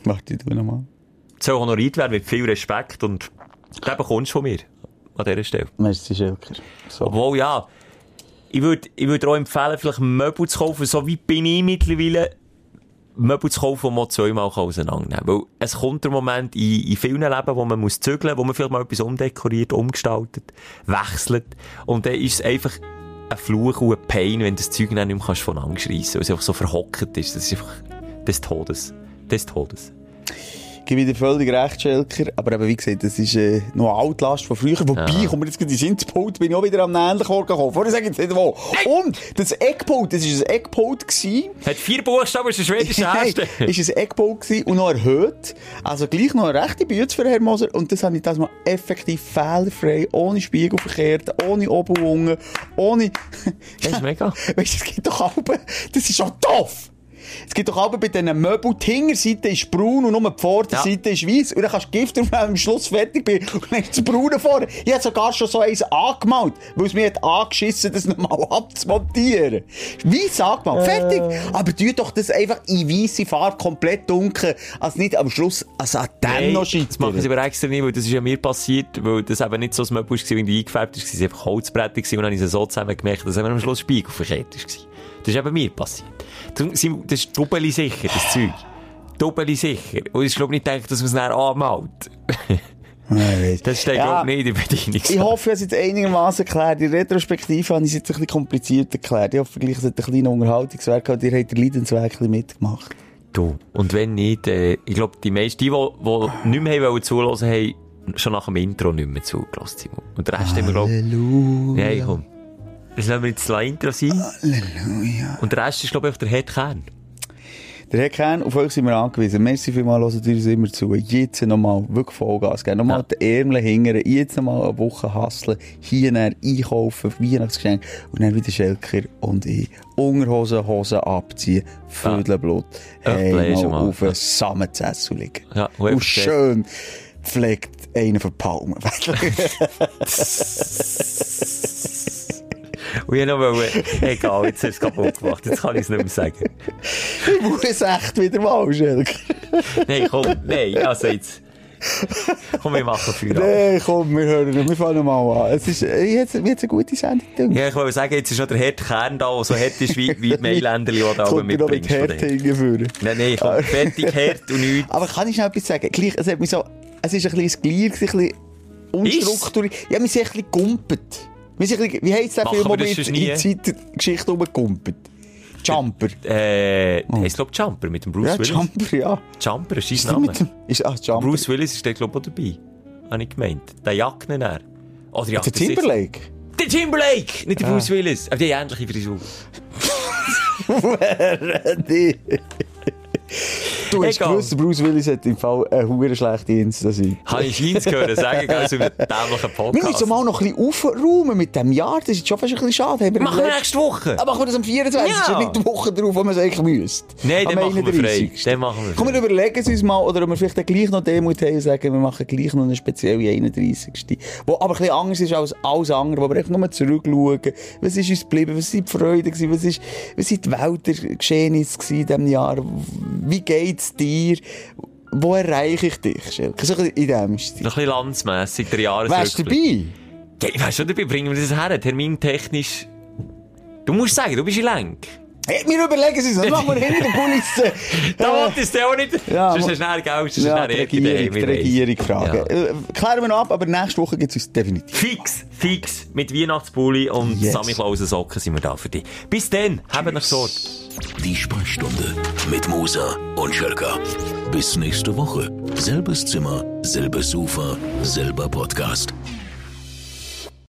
Warte, du nochmal. das soll honoriert werden mit viel Respekt und den bekommst du von mir. An dieser Stelle. Merci, Schelker. So. Obwohl, ja, ich würde, ich würde auch empfehlen, vielleicht Möbel zu kaufen, so wie bin ich mittlerweile, Möbel zu kaufen, die man zweimal auseinandernehmen kann. Weil es kommt der Moment in, in vielen Leben, wo man muss zügeln, wo man vielleicht mal etwas umdekoriert, umgestaltet, wechselt. Und dann ist es einfach ein Fluch und ein Pain, wenn das Zeug nicht mehr kannst von Angst reissen, weil es einfach so verhockt ist. Das ist einfach des Todes. Des Todes. Gebe ich dir völlig recht, Schelker. Aber eben, wie gesagt, das ist äh, noch eine Altlast von früher. Wobei, Ja. kommen wir jetzt gerade ins Pult, bin ich auch wieder am Ähnlichen gekommen. Vorher sage ich jetzt nicht wo. Und das Eckpult, das war ein Eckpult gewesen. Hat vier Buchstaben, ist ein schwedischer Erste. ist ein Eckpult gewesen und noch erhöht. Also gleich noch eine rechte Bütze für Herrn Moser. Und das habe ich das mal effektiv fehlerfrei, ohne Spiegel verkehrt, ohne unten, ohne... Das ist mega. Weißt du, es gibt doch Alben, das ist auch doof. Es gibt doch Alben bei diesen Möbeln, die Hinterseite ist braun und nur die Vorderseite ist weiß. Und dann kannst du Gift drauf nehmen, wenn du am Schluss fertig bist. Und dann du das Braune vorne. Ich habe sogar schon so eins angemalt, weil es mir hat angeschissen, das nochmal abzumontieren. Weiß angemalt, fertig. Aber tu doch das einfach in weiße Farbe komplett dunkel, als nicht am Schluss als an dem noch das machen sie aber extra nicht, weil das ist ja mir passiert, weil das eben nicht so ein Möbel war, wie die eingefärbt ist, es war einfach Holzbretter und dann habe ich es so zusammen gemerkt, dass eben am Schluss Spiegel verkehrt war. Das ist eben mir passiert. Das ist doppelt sicher, das Zeug. Doppelt sicher. Und ich glaube nicht gedacht, dass man es dann anmalt. (laughs) Das steht, Ja. ich, nicht in Bedienung. Ich hoffe, es ist jetzt einigermaßen erklärt. Die Retrospektive habe ich es jetzt ein bisschen kompliziert erklärt. Ich hoffe, gleich, es hat einen kleinen Unterhaltungswert gehabt. Ihr habt den Leidensweg ein bisschen mitgemacht. Du. Und wenn nicht, äh, ich glaube, die meisten, die, die, die nicht mehr wollen zuhören, haben schon nach dem Intro nicht mehr zugelassen, Simon. Und der Rest haben wir, glaube Halleluja. Nein, komm. Das lassen wir jetzt das Intro sein. Halleluja. Und der Rest ist, glaube ich, der Headkern. Der Herr auf euch sind wir angewiesen. Merci vielmals, hört ihr uns immer zu. Jetzt nochmal wirklich Vollgas geben. Nochmal Ja. die Ärmel hingern. Jetzt nochmal eine Woche hustlen. Hier näher einkaufen, Weihnachtsgeschenk. Und dann wieder Schelker und ich. Unterhosen, Hosen abziehen. Vödelblut. Ja, Hey, mal mal. auf einen Samenzessel liegen. Ja, und schön pflegt einer von Palmen. (laughs) (laughs) Und ich noch wollte, egal, jetzt du es kaputt gemacht, jetzt kann ich es nicht mehr sagen. ich muss echt wieder mal, Schelker. Nein, komm, nein, also jetzt. Komm, wir machen Feuer. Nee, komm, wir hören, wir fangen mal an. Es ist, jetzt, hat's eine gute Sendung. Ja, ich wollte sagen, jetzt ist noch der harte Kern da, der so hart ist wie, wie die Mailänder, die da oben noch mit mitbringst. von denen. Härte hingeführen. Nein, nein, komm, (laughs) fertig, hart und nichts. Aber kann ich schnell etwas sagen? Gleich, es hat mich so, es ist ein bisschen Glier, ein bisschen unstrukturiert. Ja, wir sind ein bisschen gumpet. Wir sind ein bisschen, wie heisst der Machen Film, wo wir in die Zeitgeschichte rumgumpet? Jumper. Äh, oh. heisst, glaube Jumper mit dem Bruce Ja, Willis. Jumper, ja. Jumper ist sein Name. dem, ist, ah, Jumper. Bruce Willis ist der, glaube ich, auch dabei. Habe ich gemeint. Der Jackner dann. Oder ja, der Timberlake. Der Timberlake! Nicht der Bruce Willis. Aber die ähnliche Frisur. Die. Du hast Egal. gewusst, Bruce Willis hat im Fall eine hure schlechte Insta sein. Habe ich Scheins gehört, sagen, also mit dämlichen Wir Podcast. müssen mal noch ein bisschen aufräumen mit dem Jahr. Das ist schon fast ein bisschen schade. Haben wir Machen wir nächste Woche. Ah, machen wir das am 24. Ja. Nicht die Woche drauf, wo man es eigentlich müsste. Nein, Am dann machen wir frei. 31.. Dann machen wir Komm, wir frei. überlegen es uns mal, oder ob wir vielleicht gleich noch Demut haben und sagen, wir machen gleich noch eine spezielle 31. Wo aber ein bisschen anders ist als alles andere, wo wir einfach nur zurückschauen. Was ist uns geblieben? Was sind die Freuden? Was, ist, was sind die gewesen in diesem Jahr? Wie geht's dir? Wo erreiche ich dich, Schelke? So in dem Stil. Noch ein bisschen landsmässig, der Wärst du Jahresrückblick. dabei? Ja, weißt du, dabei bringen wir das her, termintechnisch. Du musst sagen, du bist in Lenk. Hey, wir überlegen es uns, das machen wir hinter der Kulisse. Da Äh, wollte es auch nicht. Ja, sonst du schnell Geld, sonst Ja, hast die du Regierung, die schnell Regierung fragen. Ja. Äh, klären wir noch ab, aber nächste Woche gibt es uns definitiv. Fix, fix, mit Weihnachtspulli und Yes. Sammy Klausen Socken sind wir da für dich. Bis dann, habt euch Sorge. Die Sprechstunde mit Musa und Schelka. Bis nächste Woche. Selbes Zimmer, selbes Sofa, selber Podcast.